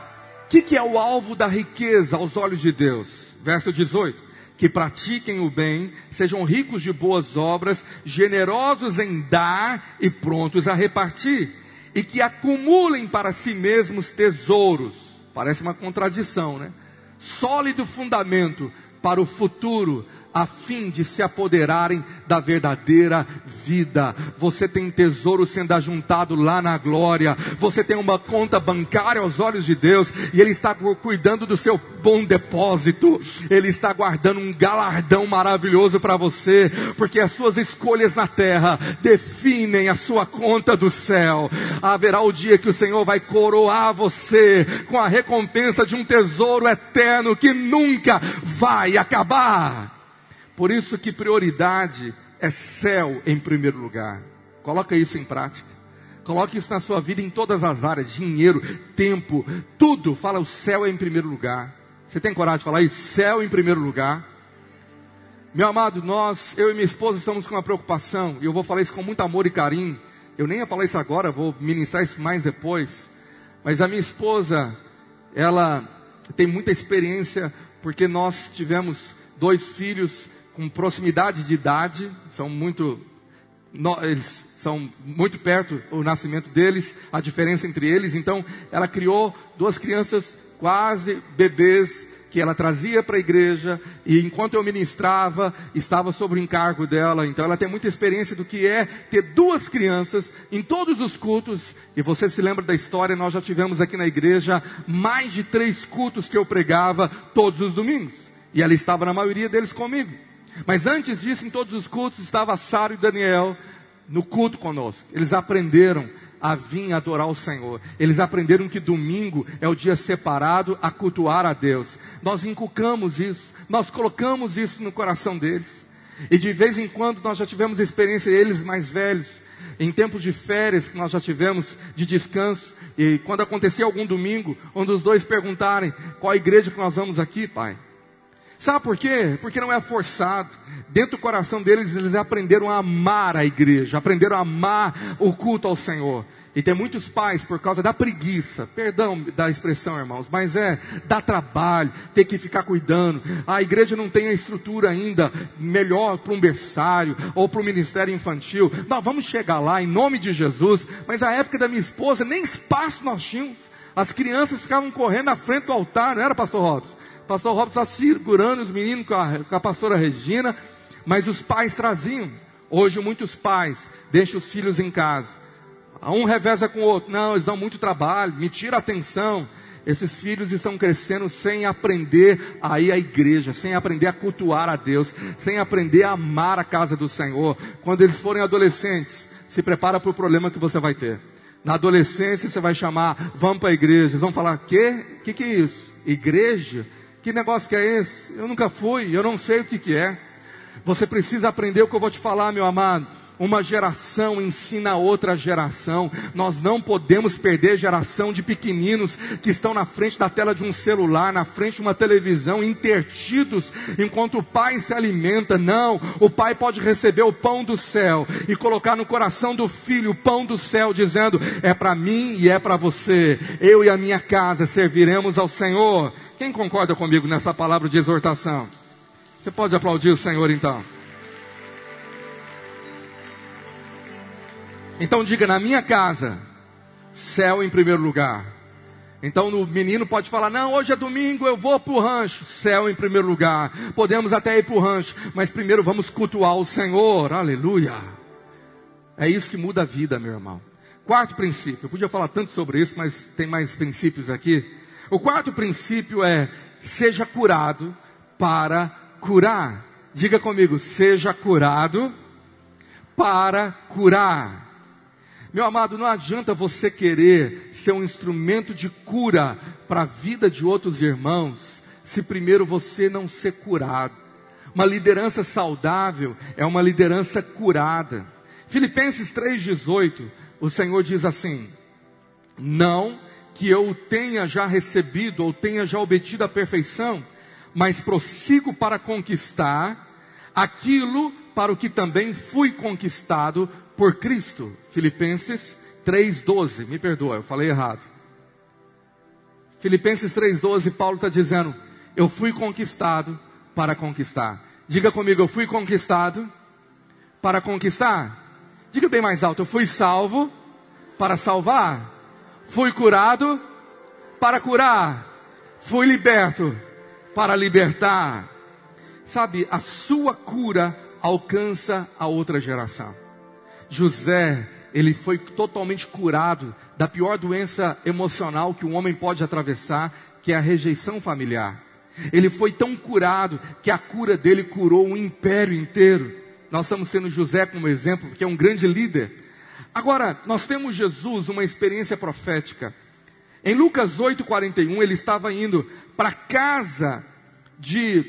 o que, que é o alvo da riqueza aos olhos de Deus? Verso 18 que pratiquem o bem, sejam ricos de boas obras, generosos em dar e prontos a repartir, e que acumulem para si mesmos tesouros. Parece uma contradição, né? sólido fundamento para o futuro, a fim de se apoderarem da verdadeira vida. Você tem tesouro sendo ajuntado lá na glória. Você tem uma conta bancária aos olhos de Deus e Ele está cuidando do seu bom depósito. Ele está guardando um galardão maravilhoso para você, porque as suas escolhas na terra definem a sua conta do céu. Haverá o dia que o Senhor vai coroar você com a recompensa de um tesouro eterno que nunca vai acabar. Por isso que prioridade é céu em primeiro lugar. Coloca isso em prática. Coloque isso na sua vida em todas as áreas, dinheiro, tempo, tudo. Fala o céu é em primeiro lugar. Você tem coragem de falar isso? Céu em primeiro lugar. Meu amado, nós, eu e minha esposa estamos com uma preocupação, e eu vou falar isso com muito amor e carinho. Eu nem ia falar isso agora, vou ministrar isso mais depois. Mas a minha esposa, ela tem muita experiência, porque nós tivemos dois filhos com proximidade de idade, são muito, eles são muito perto o nascimento deles, a diferença entre eles. Então, ela criou duas crianças quase bebês que ela trazia para a igreja e enquanto eu ministrava, estava sob o encargo dela. Então ela tem muita experiência do que é ter duas crianças em todos os cultos. E você se lembra da história, nós já tivemos aqui na igreja mais de três cultos que eu pregava todos os domingos. E ela estava na maioria deles comigo. Mas antes disso, em todos os cultos, estava Sara e Daniel no culto conosco. Eles aprenderam a vir adorar o Senhor. Eles aprenderam que domingo é o dia separado a cultuar a Deus. Nós inculcamos isso, nós colocamos isso no coração deles. E de vez em quando nós já tivemos experiência, eles mais velhos, em tempos de férias que nós já tivemos de descanso, e quando acontecia algum domingo, um dos dois perguntarem: qual igreja que nós vamos aqui, pai? Sabe por quê? Porque não é forçado. Dentro do coração deles, eles aprenderam a amar a igreja, aprenderam a amar o culto ao Senhor. E tem muitos pais, por causa da preguiça, perdão da expressão, irmãos, mas é, dá trabalho, ter que ficar cuidando. A igreja não tem a estrutura ainda melhor para um berçário ou para o ministério infantil. Nós vamos chegar lá em nome de Jesus, mas a época da minha esposa, nem espaço nós tínhamos. As crianças ficavam correndo na frente do altar, não era, pastor Robson? Pastor Robson segurando os meninos com a, com a pastora Regina, mas os pais traziam. Hoje muitos pais deixam os filhos em casa. Um reveza com o outro. Não, eles dão muito trabalho, me tira a atenção. Esses filhos estão crescendo sem aprender a ir à igreja, sem aprender a cultuar a Deus, sem aprender a amar a casa do Senhor. Quando eles forem adolescentes, se prepara para o problema que você vai ter. Na adolescência você vai chamar, vamos para a igreja. Vão falar, que? Que que é isso? Igreja? Que negócio que é esse? Eu nunca fui, eu não sei o que, que é. Você precisa aprender o que eu vou te falar, meu amado. Uma geração ensina a outra geração. Nós não podemos perder geração de pequeninos que estão na frente da tela de um celular, na frente de uma televisão, intertidos, enquanto o pai se alimenta. Não, o pai pode receber o pão do céu e colocar no coração do filho o pão do céu, dizendo: é para mim e é para você. Eu e a minha casa serviremos ao Senhor. Quem concorda comigo nessa palavra de exortação? Você pode aplaudir o Senhor então. Então diga na minha casa, céu em primeiro lugar. Então o menino pode falar: Não, hoje é domingo, eu vou para o rancho. Céu em primeiro lugar. Podemos até ir para o rancho, mas primeiro vamos cultuar o Senhor. Aleluia. É isso que muda a vida, meu irmão. Quarto princípio. Eu podia falar tanto sobre isso, mas tem mais princípios aqui. O quarto princípio é: seja curado para curar. Diga comigo: seja curado para curar. Meu amado, não adianta você querer ser um instrumento de cura para a vida de outros irmãos, se primeiro você não ser curado. Uma liderança saudável é uma liderança curada. Filipenses 3,18, o Senhor diz assim: Não que eu tenha já recebido ou tenha já obtido a perfeição, mas prossigo para conquistar aquilo para o que também fui conquistado por Cristo. Filipenses 3,12. Me perdoa, eu falei errado. Filipenses 3,12, Paulo está dizendo: Eu fui conquistado para conquistar. Diga comigo, eu fui conquistado para conquistar. Diga bem mais alto, eu fui salvo para salvar. Fui curado para curar. Fui liberto para libertar. Sabe, a sua cura alcança a outra geração. José, ele foi totalmente curado da pior doença emocional que um homem pode atravessar, que é a rejeição familiar. Ele foi tão curado que a cura dele curou um império inteiro. Nós estamos tendo José como exemplo, que é um grande líder. Agora, nós temos Jesus, uma experiência profética. Em Lucas 8:41, ele estava indo para a casa de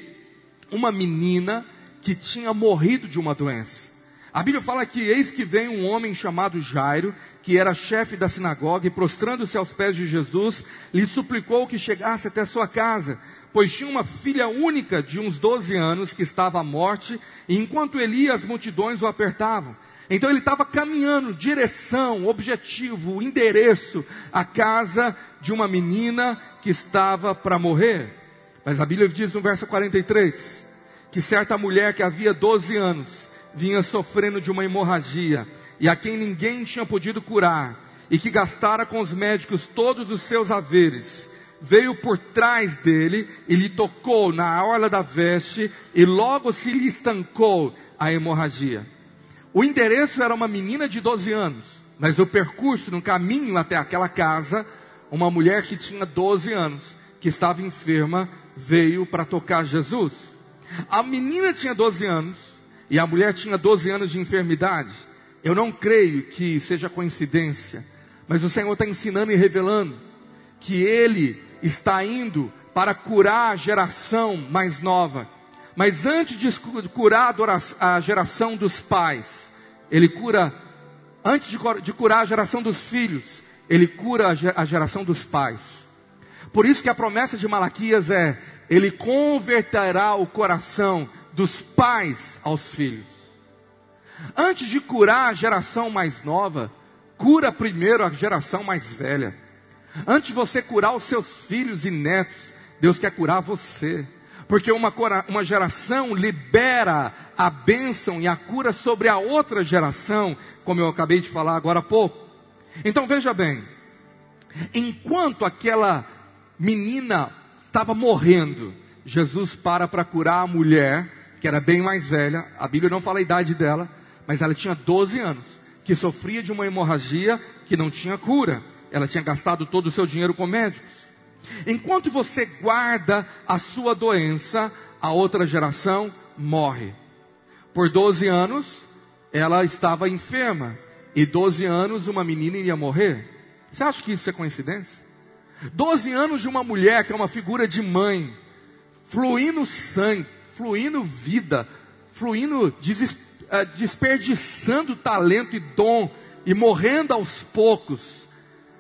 uma menina que tinha morrido de uma doença. A Bíblia fala que eis que vem um homem chamado Jairo, que era chefe da sinagoga, e prostrando-se aos pés de Jesus, lhe suplicou que chegasse até sua casa, pois tinha uma filha única de uns 12 anos que estava à morte, e enquanto ele ia, as multidões o apertavam. Então ele estava caminhando, direção, objetivo, endereço, à casa de uma menina que estava para morrer. Mas a Bíblia diz no verso 43 que certa mulher que havia 12 anos vinha sofrendo de uma hemorragia e a quem ninguém tinha podido curar e que gastara com os médicos todos os seus haveres, veio por trás dele e lhe tocou na orla da veste e logo se lhe estancou a hemorragia. O endereço era uma menina de 12 anos, mas o percurso no caminho até aquela casa, uma mulher que tinha 12 anos, que estava enferma, veio para tocar Jesus. A menina tinha 12 anos e a mulher tinha 12 anos de enfermidade. Eu não creio que seja coincidência, mas o Senhor está ensinando e revelando que Ele está indo para curar a geração mais nova. Mas antes de curar a geração dos pais, Ele cura, antes de curar a geração dos filhos, Ele cura a geração dos pais. Por isso que a promessa de Malaquias é: Ele converterá o coração dos pais aos filhos. Antes de curar a geração mais nova, cura primeiro a geração mais velha. Antes de você curar os seus filhos e netos, Deus quer curar você. Porque uma, uma geração libera a bênção e a cura sobre a outra geração, como eu acabei de falar agora há pouco. Então veja bem, enquanto aquela menina estava morrendo, Jesus para para curar a mulher, que era bem mais velha, a Bíblia não fala a idade dela, mas ela tinha 12 anos, que sofria de uma hemorragia que não tinha cura ela tinha gastado todo o seu dinheiro com médicos. Enquanto você guarda a sua doença, a outra geração morre. Por 12 anos, ela estava enferma. E 12 anos, uma menina iria morrer. Você acha que isso é coincidência? 12 anos de uma mulher que é uma figura de mãe, fluindo sangue, fluindo vida, fluindo, eh, desperdiçando talento e dom, e morrendo aos poucos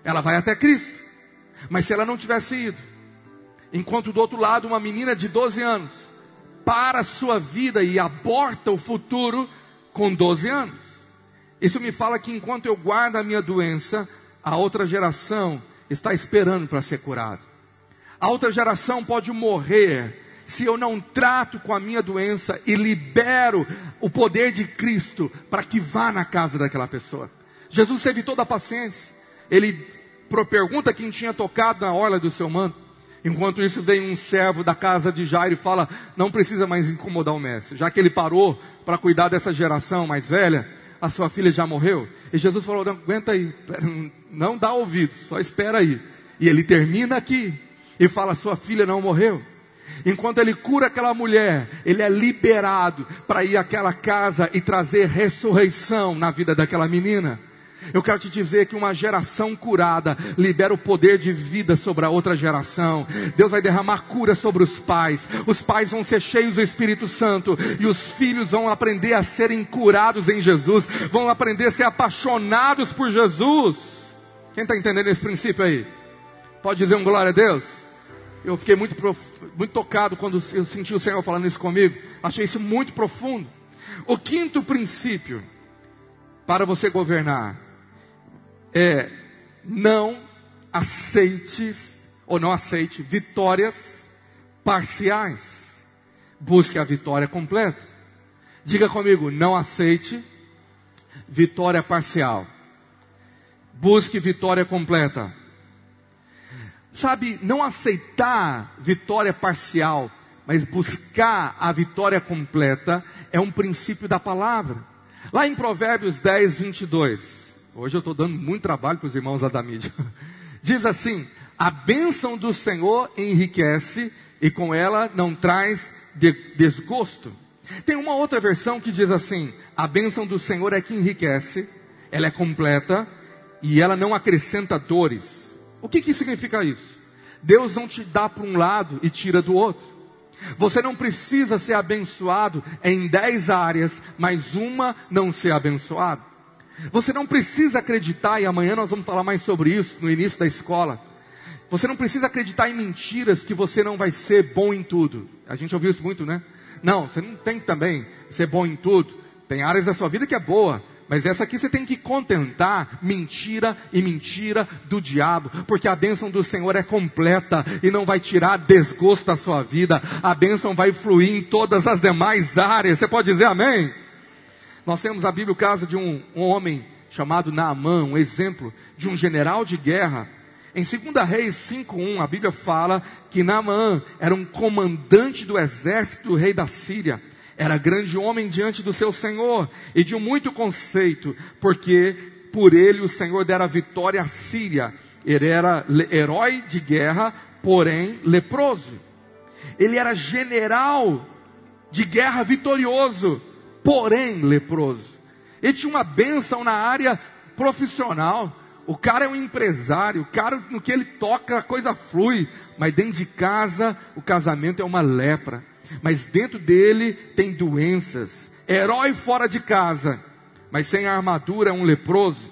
ela vai até Cristo. Mas se ela não tivesse ido, enquanto do outro lado uma menina de 12 anos para a sua vida e aborta o futuro com 12 anos. Isso me fala que enquanto eu guardo a minha doença, a outra geração está esperando para ser curado. A outra geração pode morrer se eu não trato com a minha doença e libero o poder de Cristo para que vá na casa daquela pessoa. Jesus teve toda a paciência ele pergunta quem tinha tocado na orla do seu manto. Enquanto isso vem um servo da casa de Jairo e fala, não precisa mais incomodar o mestre. Já que ele parou para cuidar dessa geração mais velha, a sua filha já morreu. E Jesus falou, não, aguenta aí, não dá ouvido, só espera aí. E ele termina aqui e fala, sua filha não morreu. Enquanto ele cura aquela mulher, ele é liberado para ir àquela casa e trazer ressurreição na vida daquela menina. Eu quero te dizer que uma geração curada libera o poder de vida sobre a outra geração. Deus vai derramar cura sobre os pais. Os pais vão ser cheios do Espírito Santo e os filhos vão aprender a serem curados em Jesus, vão aprender a ser apaixonados por Jesus. Quem está entendendo esse princípio aí? Pode dizer um glória a Deus? Eu fiquei muito, muito tocado quando eu senti o Senhor falando isso comigo. Achei isso muito profundo. O quinto princípio para você governar é não aceite ou não aceite vitórias parciais. Busque a vitória completa. Diga comigo, não aceite vitória parcial. Busque vitória completa. Sabe, não aceitar vitória parcial, mas buscar a vitória completa é um princípio da palavra. Lá em Provérbios 10, 22, hoje eu estou dando muito trabalho para os irmãos da <laughs> diz assim: A bênção do Senhor enriquece e com ela não traz de desgosto. Tem uma outra versão que diz assim: A bênção do Senhor é que enriquece, ela é completa e ela não acrescenta dores. O que, que significa isso? Deus não te dá para um lado e tira do outro. Você não precisa ser abençoado em dez áreas, mas uma não ser abençoado. Você não precisa acreditar, e amanhã nós vamos falar mais sobre isso no início da escola. Você não precisa acreditar em mentiras que você não vai ser bom em tudo. A gente ouviu isso muito, né? Não, você não tem também ser bom em tudo. Tem áreas da sua vida que é boa, mas essa aqui você tem que contentar mentira e mentira do diabo, porque a bênção do Senhor é completa e não vai tirar desgosto da sua vida. A bênção vai fluir em todas as demais áreas. Você pode dizer amém? Nós temos a Bíblia o caso de um, um homem chamado Naamã, um exemplo de um general de guerra. Em 2 Reis 5:1, a Bíblia fala que Naamã era um comandante do exército do rei da Síria. Era grande homem diante do seu Senhor e de muito conceito, porque por ele o Senhor dera vitória à Síria. Ele era herói de guerra, porém leproso. Ele era general de guerra vitorioso, porém leproso. Ele tinha uma bênção na área profissional. O cara é um empresário, o cara no que ele toca a coisa flui, mas dentro de casa o casamento é uma lepra mas dentro dele tem doenças. Herói fora de casa, mas sem armadura é um leproso.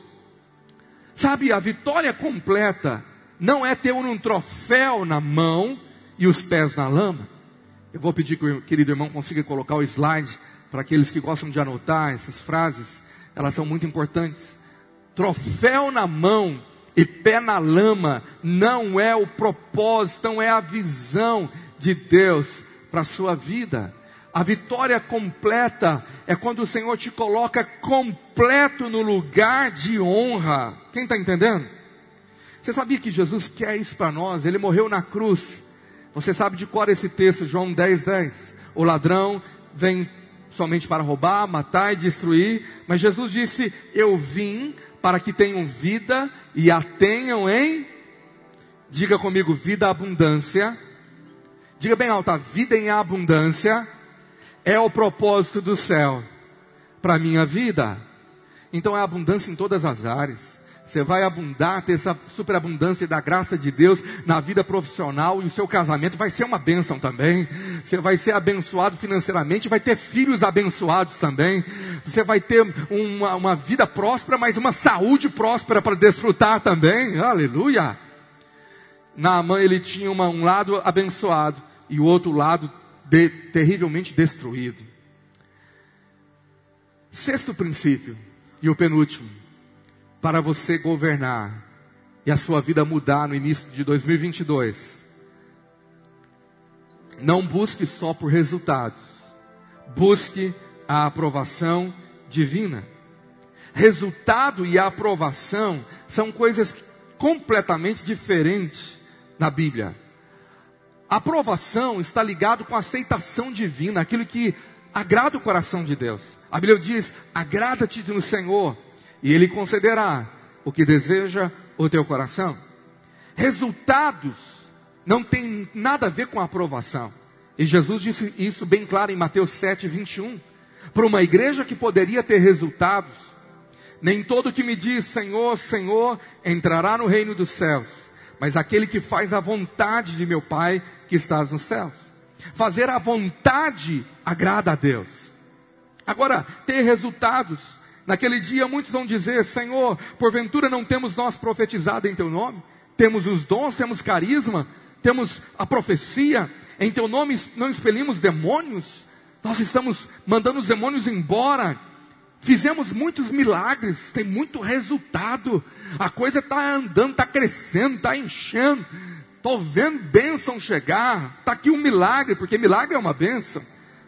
Sabe, a vitória completa não é ter um troféu na mão e os pés na lama. Eu vou pedir que o querido irmão consiga colocar o slide para aqueles que gostam de anotar essas frases, elas são muito importantes. Troféu na mão e pé na lama não é o propósito, não é a visão de Deus para a sua vida. A vitória completa é quando o Senhor te coloca completo no lugar de honra. Quem está entendendo? Você sabia que Jesus quer isso para nós? Ele morreu na cruz. Você sabe de qual é esse texto, João 10, 10. O ladrão vem somente para roubar, matar e destruir, mas Jesus disse: Eu vim para que tenham vida e a tenham em, diga comigo, vida abundância Diga bem alto, a vida em abundância é o propósito do céu para a minha vida. Então é abundância em todas as áreas. Você vai abundar, ter essa superabundância da graça de Deus na vida profissional e o seu casamento vai ser uma bênção também. Você vai ser abençoado financeiramente, vai ter filhos abençoados também. Você vai ter uma, uma vida próspera, mas uma saúde próspera para desfrutar também. Aleluia! Naamã ele tinha uma, um lado abençoado e o outro lado de, terrivelmente destruído. Sexto princípio, e o penúltimo, para você governar e a sua vida mudar no início de 2022, não busque só por resultados, busque a aprovação divina. Resultado e aprovação são coisas completamente diferentes na Bíblia. Aprovação está ligado com aceitação divina, aquilo que agrada o coração de Deus. A Bíblia diz: agrada-te no Senhor, e Ele concederá o que deseja o teu coração. Resultados não tem nada a ver com a aprovação. E Jesus disse isso bem claro em Mateus 7, 21. Para uma igreja que poderia ter resultados, nem todo que me diz Senhor, Senhor entrará no reino dos céus mas aquele que faz a vontade de meu Pai que estás nos céus. Fazer a vontade agrada a Deus. Agora, ter resultados. Naquele dia muitos vão dizer: Senhor, porventura não temos nós profetizado em teu nome? Temos os dons, temos carisma, temos a profecia, em teu nome não expelimos demônios? Nós estamos mandando os demônios embora. Fizemos muitos milagres, tem muito resultado. A coisa está andando, está crescendo, está enchendo. Estou vendo bênção chegar. Está aqui um milagre, porque milagre é uma bênção.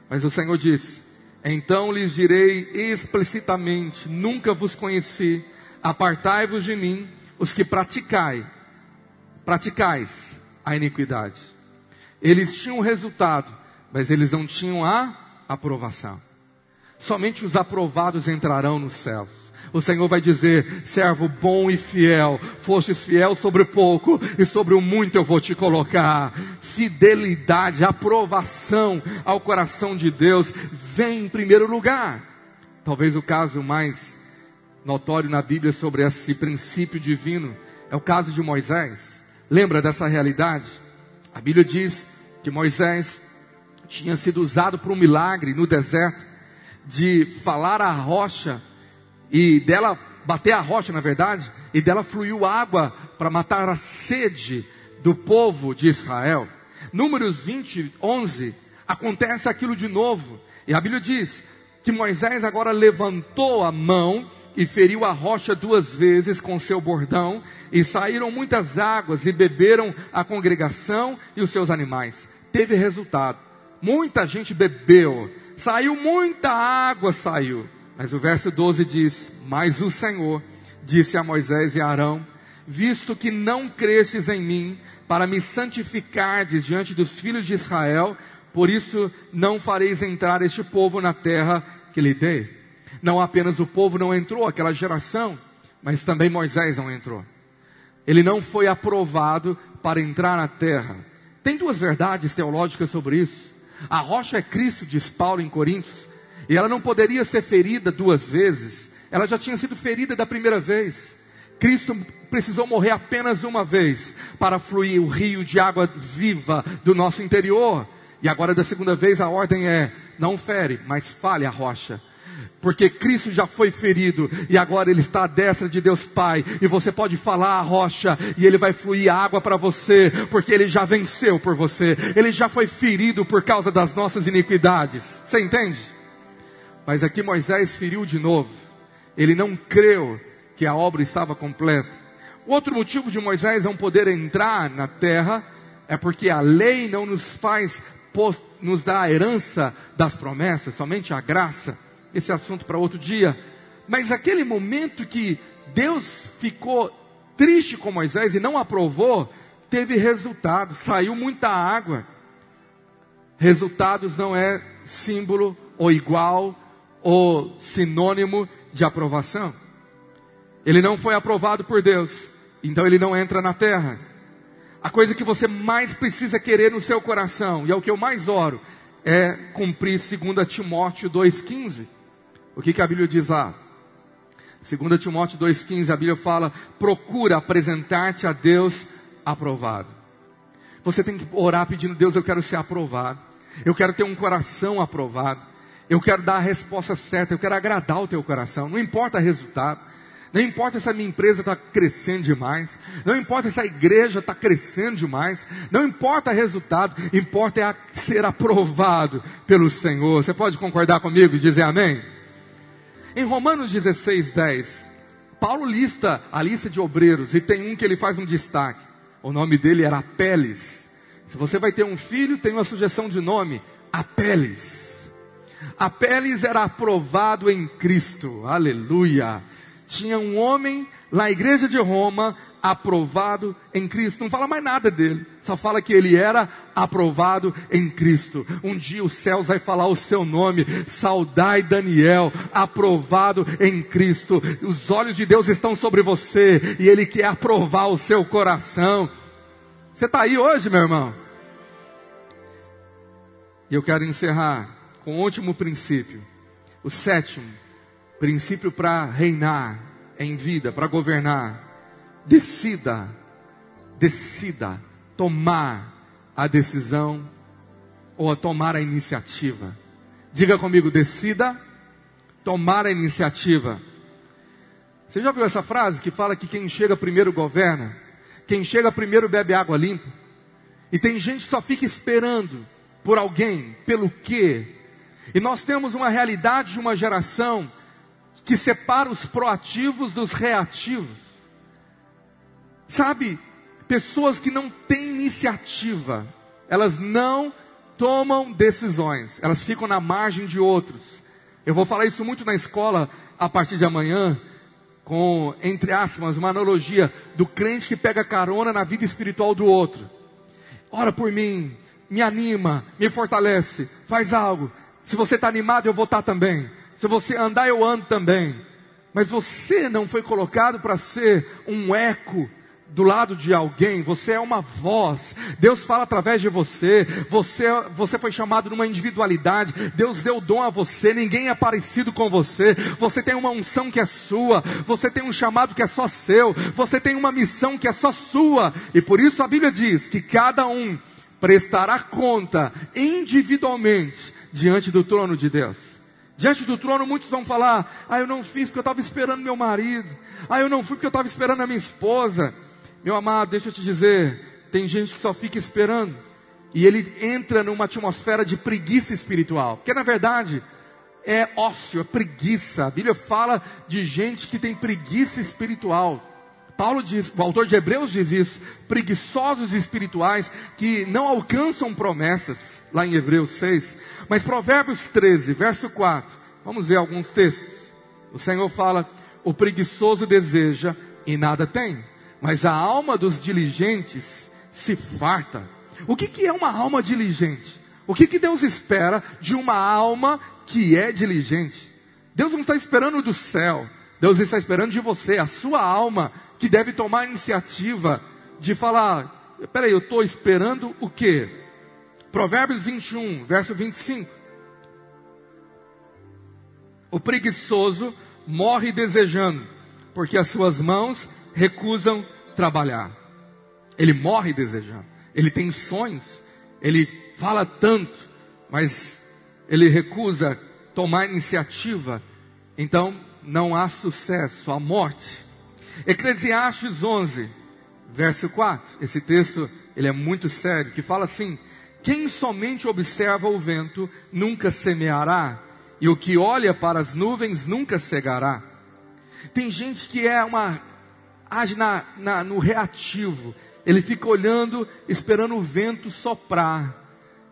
Mas o Senhor disse: Então lhes direi explicitamente: Nunca vos conheci. Apartai-vos de mim, os que praticai, praticais a iniquidade. Eles tinham resultado, mas eles não tinham a aprovação. Somente os aprovados entrarão nos céus. O Senhor vai dizer: servo bom e fiel, fostes fiel sobre pouco, e sobre o muito eu vou te colocar. Fidelidade, aprovação ao coração de Deus vem em primeiro lugar. Talvez o caso mais notório na Bíblia sobre esse princípio divino é o caso de Moisés. Lembra dessa realidade? A Bíblia diz que Moisés tinha sido usado para um milagre no deserto de falar à rocha e dela bater a rocha, na verdade, e dela fluiu água para matar a sede do povo de Israel. Números 20, 11, acontece aquilo de novo. E a Bíblia diz que Moisés agora levantou a mão e feriu a rocha duas vezes com seu bordão, e saíram muitas águas, e beberam a congregação e os seus animais. Teve resultado. Muita gente bebeu, saiu muita água, saiu. Mas o verso 12 diz: Mas o Senhor disse a Moisés e a Arão: Visto que não cresces em mim, para me santificardes diante dos filhos de Israel, por isso não fareis entrar este povo na terra que lhe dei. Não apenas o povo não entrou, aquela geração, mas também Moisés não entrou. Ele não foi aprovado para entrar na terra. Tem duas verdades teológicas sobre isso. A rocha é Cristo, diz Paulo em Coríntios. E ela não poderia ser ferida duas vezes. Ela já tinha sido ferida da primeira vez. Cristo precisou morrer apenas uma vez para fluir o rio de água viva do nosso interior. E agora da segunda vez a ordem é: não fere, mas fale a rocha. Porque Cristo já foi ferido e agora Ele está à destra de Deus Pai. E você pode falar a rocha e Ele vai fluir água para você, porque Ele já venceu por você. Ele já foi ferido por causa das nossas iniquidades. Você entende? Mas aqui Moisés feriu de novo. Ele não creu que a obra estava completa. Outro motivo de Moisés não poder entrar na terra é porque a lei não nos faz nos dar a herança das promessas, somente a graça. Esse assunto para outro dia. Mas aquele momento que Deus ficou triste com Moisés e não aprovou, teve resultado, saiu muita água. Resultados não é símbolo ou igual o sinônimo de aprovação. Ele não foi aprovado por Deus, então ele não entra na terra. A coisa que você mais precisa querer no seu coração, e é o que eu mais oro, é cumprir 2 Timóteo 2,15. O que, que a Bíblia diz lá? 2 Timóteo 2,15, a Bíblia fala: procura apresentar-te a Deus aprovado. Você tem que orar pedindo, Deus, eu quero ser aprovado. Eu quero ter um coração aprovado. Eu quero dar a resposta certa, eu quero agradar o teu coração. Não importa o resultado. Não importa se a minha empresa está crescendo demais. Não importa se a igreja está crescendo demais. Não importa o resultado. Importa é ser aprovado pelo Senhor. Você pode concordar comigo e dizer amém? Em Romanos 16, 10, Paulo lista a lista de obreiros e tem um que ele faz um destaque. O nome dele era Apeles. Se você vai ter um filho, tem uma sugestão de nome: Apeles. Apeles era aprovado em Cristo, aleluia. Tinha um homem na igreja de Roma aprovado em Cristo. Não fala mais nada dele, só fala que ele era aprovado em Cristo. Um dia os céus vai falar o seu nome, saudai Daniel, aprovado em Cristo. Os olhos de Deus estão sobre você e ele quer aprovar o seu coração. Você está aí hoje, meu irmão? E eu quero encerrar com o último princípio. O sétimo, princípio para reinar em vida, para governar. Decida, decida tomar a decisão ou a tomar a iniciativa. Diga comigo, decida tomar a iniciativa. Você já viu essa frase que fala que quem chega primeiro governa? Quem chega primeiro bebe água limpa? E tem gente que só fica esperando por alguém, pelo quê, e nós temos uma realidade de uma geração que separa os proativos dos reativos. Sabe, pessoas que não têm iniciativa, elas não tomam decisões, elas ficam na margem de outros. Eu vou falar isso muito na escola a partir de amanhã, com, entre aspas, uma analogia do crente que pega carona na vida espiritual do outro. Ora por mim, me anima, me fortalece, faz algo. Se você está animado, eu vou estar tá também. Se você andar, eu ando também. Mas você não foi colocado para ser um eco do lado de alguém, você é uma voz. Deus fala através de você. Você, você foi chamado numa individualidade. Deus deu dom a você. Ninguém é parecido com você. Você tem uma unção que é sua. Você tem um chamado que é só seu. Você tem uma missão que é só sua. E por isso a Bíblia diz que cada um prestará conta individualmente diante do trono de Deus. Diante do trono, muitos vão falar: Ah, eu não fiz porque eu estava esperando meu marido. Ah, eu não fui porque eu estava esperando a minha esposa. Meu amado, deixa eu te dizer: tem gente que só fica esperando. E ele entra numa atmosfera de preguiça espiritual. Porque na verdade, é ócio, é preguiça. A Bíblia fala de gente que tem preguiça espiritual. Paulo diz, o autor de Hebreus diz isso, preguiçosos espirituais que não alcançam promessas, lá em Hebreus 6. Mas Provérbios 13, verso 4, vamos ver alguns textos. O Senhor fala: o preguiçoso deseja e nada tem, mas a alma dos diligentes se farta. O que, que é uma alma diligente? O que, que Deus espera de uma alma que é diligente? Deus não está esperando do céu, Deus está esperando de você, a sua alma que deve tomar a iniciativa de falar: peraí, eu estou esperando o quê? Provérbios 21, verso 25. O preguiçoso morre desejando, porque as suas mãos recusam trabalhar. Ele morre desejando. Ele tem sonhos, ele fala tanto, mas ele recusa tomar iniciativa. Então, não há sucesso, há morte. Eclesiastes 11, verso 4. Esse texto, ele é muito sério, que fala assim: Quem somente observa o vento nunca semeará, e o que olha para as nuvens nunca cegará. Tem gente que é uma age na, na, no reativo. Ele fica olhando, esperando o vento soprar.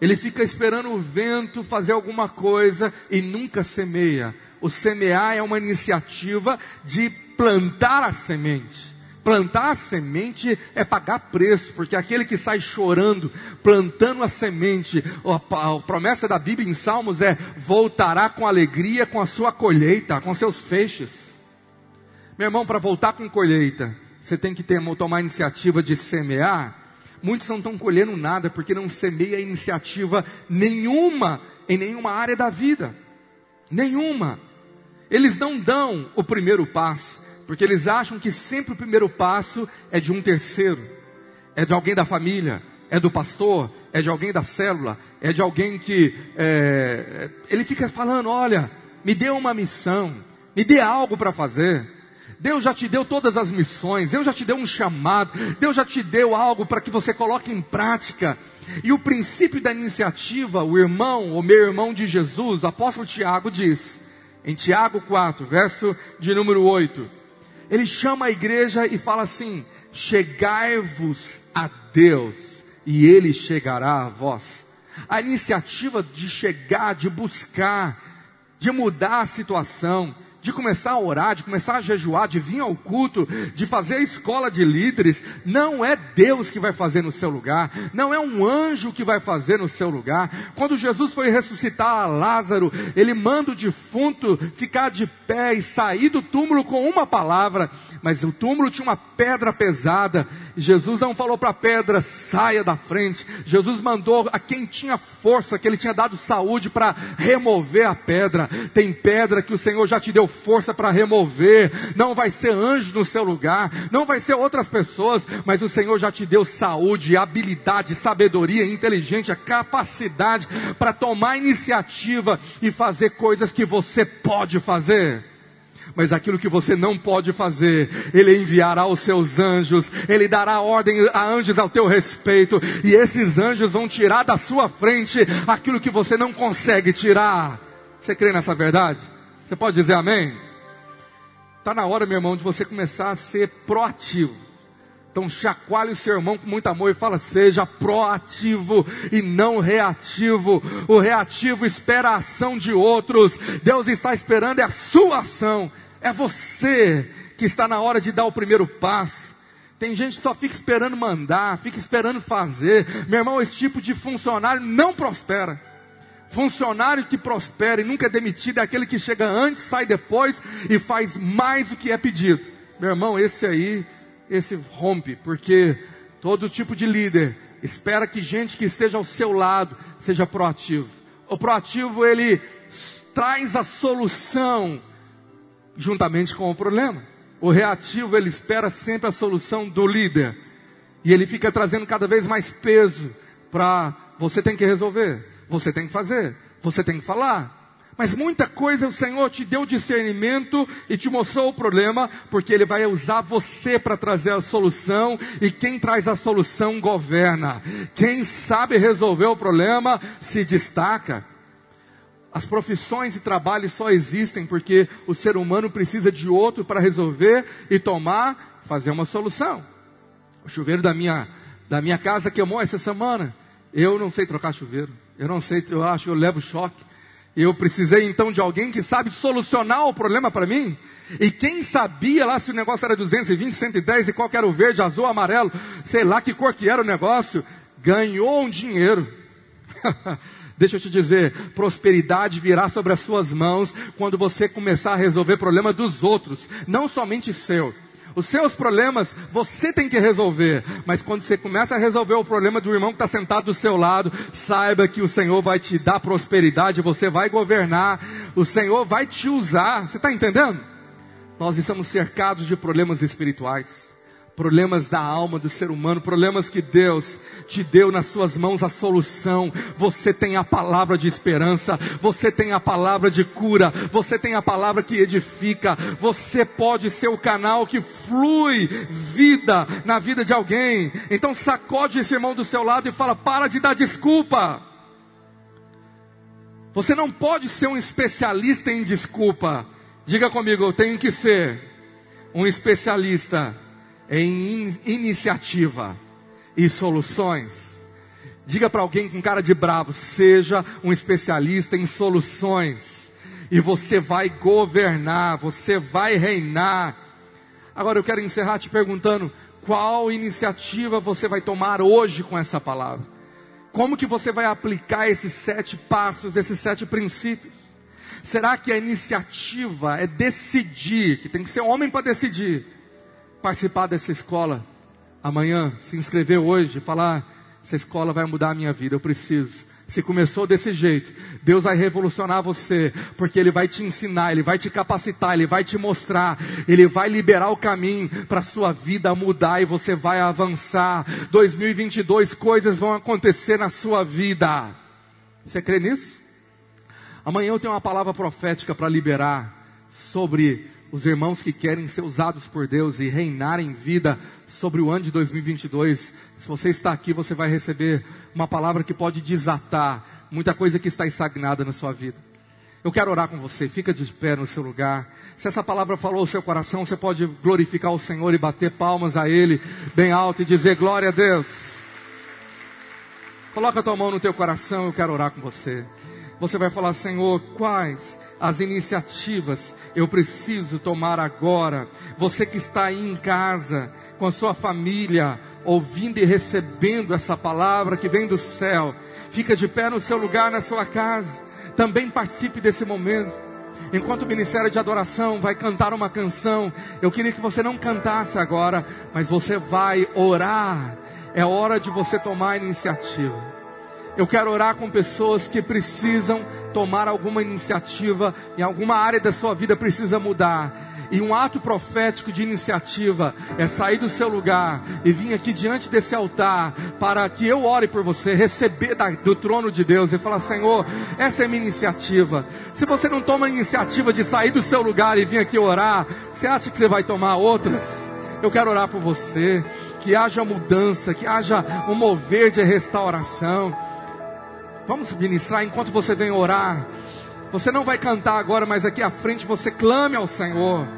Ele fica esperando o vento fazer alguma coisa e nunca semeia. O semear é uma iniciativa de plantar a semente. Plantar a semente é pagar preço, porque aquele que sai chorando, plantando a semente, a, promessa da Bíblia em Salmos é: voltará com alegria com a sua colheita, com seus feixes. Meu irmão, para voltar com colheita, você tem que ter, tomar a iniciativa de semear. Muitos não estão colhendo nada porque não semeia iniciativa nenhuma em nenhuma área da vida. Nenhuma. Eles não dão o primeiro passo. Porque eles acham que sempre o primeiro passo é de um terceiro, é de alguém da família, é do pastor, é de alguém da célula, é de alguém que é, ele fica falando: olha, me dê uma missão, me dê algo para fazer. Deus já te deu todas as missões, Deus já te deu um chamado, Deus já te deu algo para que você coloque em prática. E o princípio da iniciativa, o irmão, o meu irmão de Jesus, o apóstolo Tiago diz, em Tiago 4, verso de número 8, ele chama a igreja e fala assim: chegai-vos a Deus, e ele chegará a vós. A iniciativa de chegar, de buscar, de mudar a situação, de começar a orar, de começar a jejuar, de vir ao culto, de fazer a escola de líderes, não é Deus que vai fazer no seu lugar, não é um anjo que vai fazer no seu lugar. Quando Jesus foi ressuscitar Lázaro, ele manda o defunto ficar de pé e sair do túmulo com uma palavra, mas o túmulo tinha uma pedra pesada. Jesus não falou para a pedra, saia da frente. Jesus mandou a quem tinha força, que ele tinha dado saúde para remover a pedra. Tem pedra que o Senhor já te deu força para remover. Não vai ser anjo no seu lugar, não vai ser outras pessoas, mas o Senhor já te deu saúde, habilidade, sabedoria, inteligência, capacidade para tomar iniciativa e fazer coisas que você pode fazer mas aquilo que você não pode fazer, Ele enviará os seus anjos, Ele dará ordem a anjos ao teu respeito, e esses anjos vão tirar da sua frente aquilo que você não consegue tirar. Você crê nessa verdade? Você pode dizer amém? Está na hora, meu irmão, de você começar a ser proativo. Então chacoalhe o seu irmão com muito amor e fala: seja proativo e não reativo. O reativo espera a ação de outros. Deus está esperando é a sua ação. É você que está na hora de dar o primeiro passo. Tem gente que só fica esperando mandar, fica esperando fazer. Meu irmão, esse tipo de funcionário não prospera. Funcionário que prospera e nunca é demitido é aquele que chega antes, sai depois e faz mais do que é pedido. Meu irmão, esse aí, esse rompe, porque todo tipo de líder espera que gente que esteja ao seu lado seja proativo. O proativo, ele traz a solução juntamente com o problema. O reativo, ele espera sempre a solução do líder. E ele fica trazendo cada vez mais peso para você tem que resolver, você tem que fazer, você tem que falar. Mas muita coisa o Senhor te deu discernimento e te mostrou o problema, porque Ele vai usar você para trazer a solução, e quem traz a solução governa. Quem sabe resolver o problema se destaca. As profissões e trabalhos só existem porque o ser humano precisa de outro para resolver e tomar, fazer uma solução. O chuveiro da minha, da minha casa queimou essa semana. Eu não sei trocar chuveiro. Eu não sei, eu acho, eu levo choque. Eu precisei então de alguém que sabe solucionar o problema para mim. E quem sabia lá se o negócio era 220, 110 e qual era o verde, azul, amarelo, sei lá que cor que era o negócio, ganhou um dinheiro. <laughs> Deixa eu te dizer, prosperidade virá sobre as suas mãos quando você começar a resolver problema dos outros, não somente seu. Os seus problemas você tem que resolver, mas quando você começa a resolver o problema do irmão que está sentado do seu lado, saiba que o Senhor vai te dar prosperidade, você vai governar, o Senhor vai te usar. Você está entendendo? Nós estamos cercados de problemas espirituais problemas da alma do ser humano, problemas que Deus te deu nas suas mãos a solução. Você tem a palavra de esperança, você tem a palavra de cura, você tem a palavra que edifica, você pode ser o canal que flui vida na vida de alguém. Então sacode esse irmão do seu lado e fala: para de dar desculpa. Você não pode ser um especialista em desculpa. Diga comigo, eu tenho que ser um especialista em iniciativa e soluções. Diga para alguém com cara de bravo, seja um especialista em soluções. E você vai governar, você vai reinar. Agora eu quero encerrar te perguntando, qual iniciativa você vai tomar hoje com essa palavra? Como que você vai aplicar esses sete passos, esses sete princípios? Será que a iniciativa é decidir, que tem que ser homem para decidir? Participar dessa escola amanhã, se inscrever hoje, falar: essa escola vai mudar a minha vida, eu preciso. Se começou desse jeito, Deus vai revolucionar você, porque Ele vai te ensinar, Ele vai te capacitar, Ele vai te mostrar, Ele vai liberar o caminho para a sua vida mudar e você vai avançar. 2022, coisas vão acontecer na sua vida. Você crê nisso? Amanhã eu tenho uma palavra profética para liberar sobre os irmãos que querem ser usados por Deus e reinar em vida sobre o ano de 2022. Se você está aqui, você vai receber uma palavra que pode desatar muita coisa que está estagnada na sua vida. Eu quero orar com você, fica de pé no seu lugar. Se essa palavra falou ao seu coração, você pode glorificar o Senhor e bater palmas a Ele bem alto e dizer glória a Deus. Coloca a tua mão no teu coração, eu quero orar com você. Você vai falar, Senhor, quais as iniciativas eu preciso tomar agora. Você que está aí em casa, com a sua família, ouvindo e recebendo essa palavra que vem do céu, fica de pé no seu lugar, na sua casa. Também participe desse momento. Enquanto o ministério de adoração vai cantar uma canção, eu queria que você não cantasse agora, mas você vai orar. É hora de você tomar a iniciativa. Eu quero orar com pessoas que precisam tomar alguma iniciativa em alguma área da sua vida precisa mudar. E um ato profético de iniciativa é sair do seu lugar e vir aqui diante desse altar para que eu ore por você, receber da, do trono de Deus e falar: Senhor, essa é minha iniciativa. Se você não toma a iniciativa de sair do seu lugar e vir aqui orar, você acha que você vai tomar outras? Eu quero orar por você, que haja mudança, que haja um mover de restauração. Vamos ministrar enquanto você vem orar. Você não vai cantar agora, mas aqui à frente você clame ao Senhor.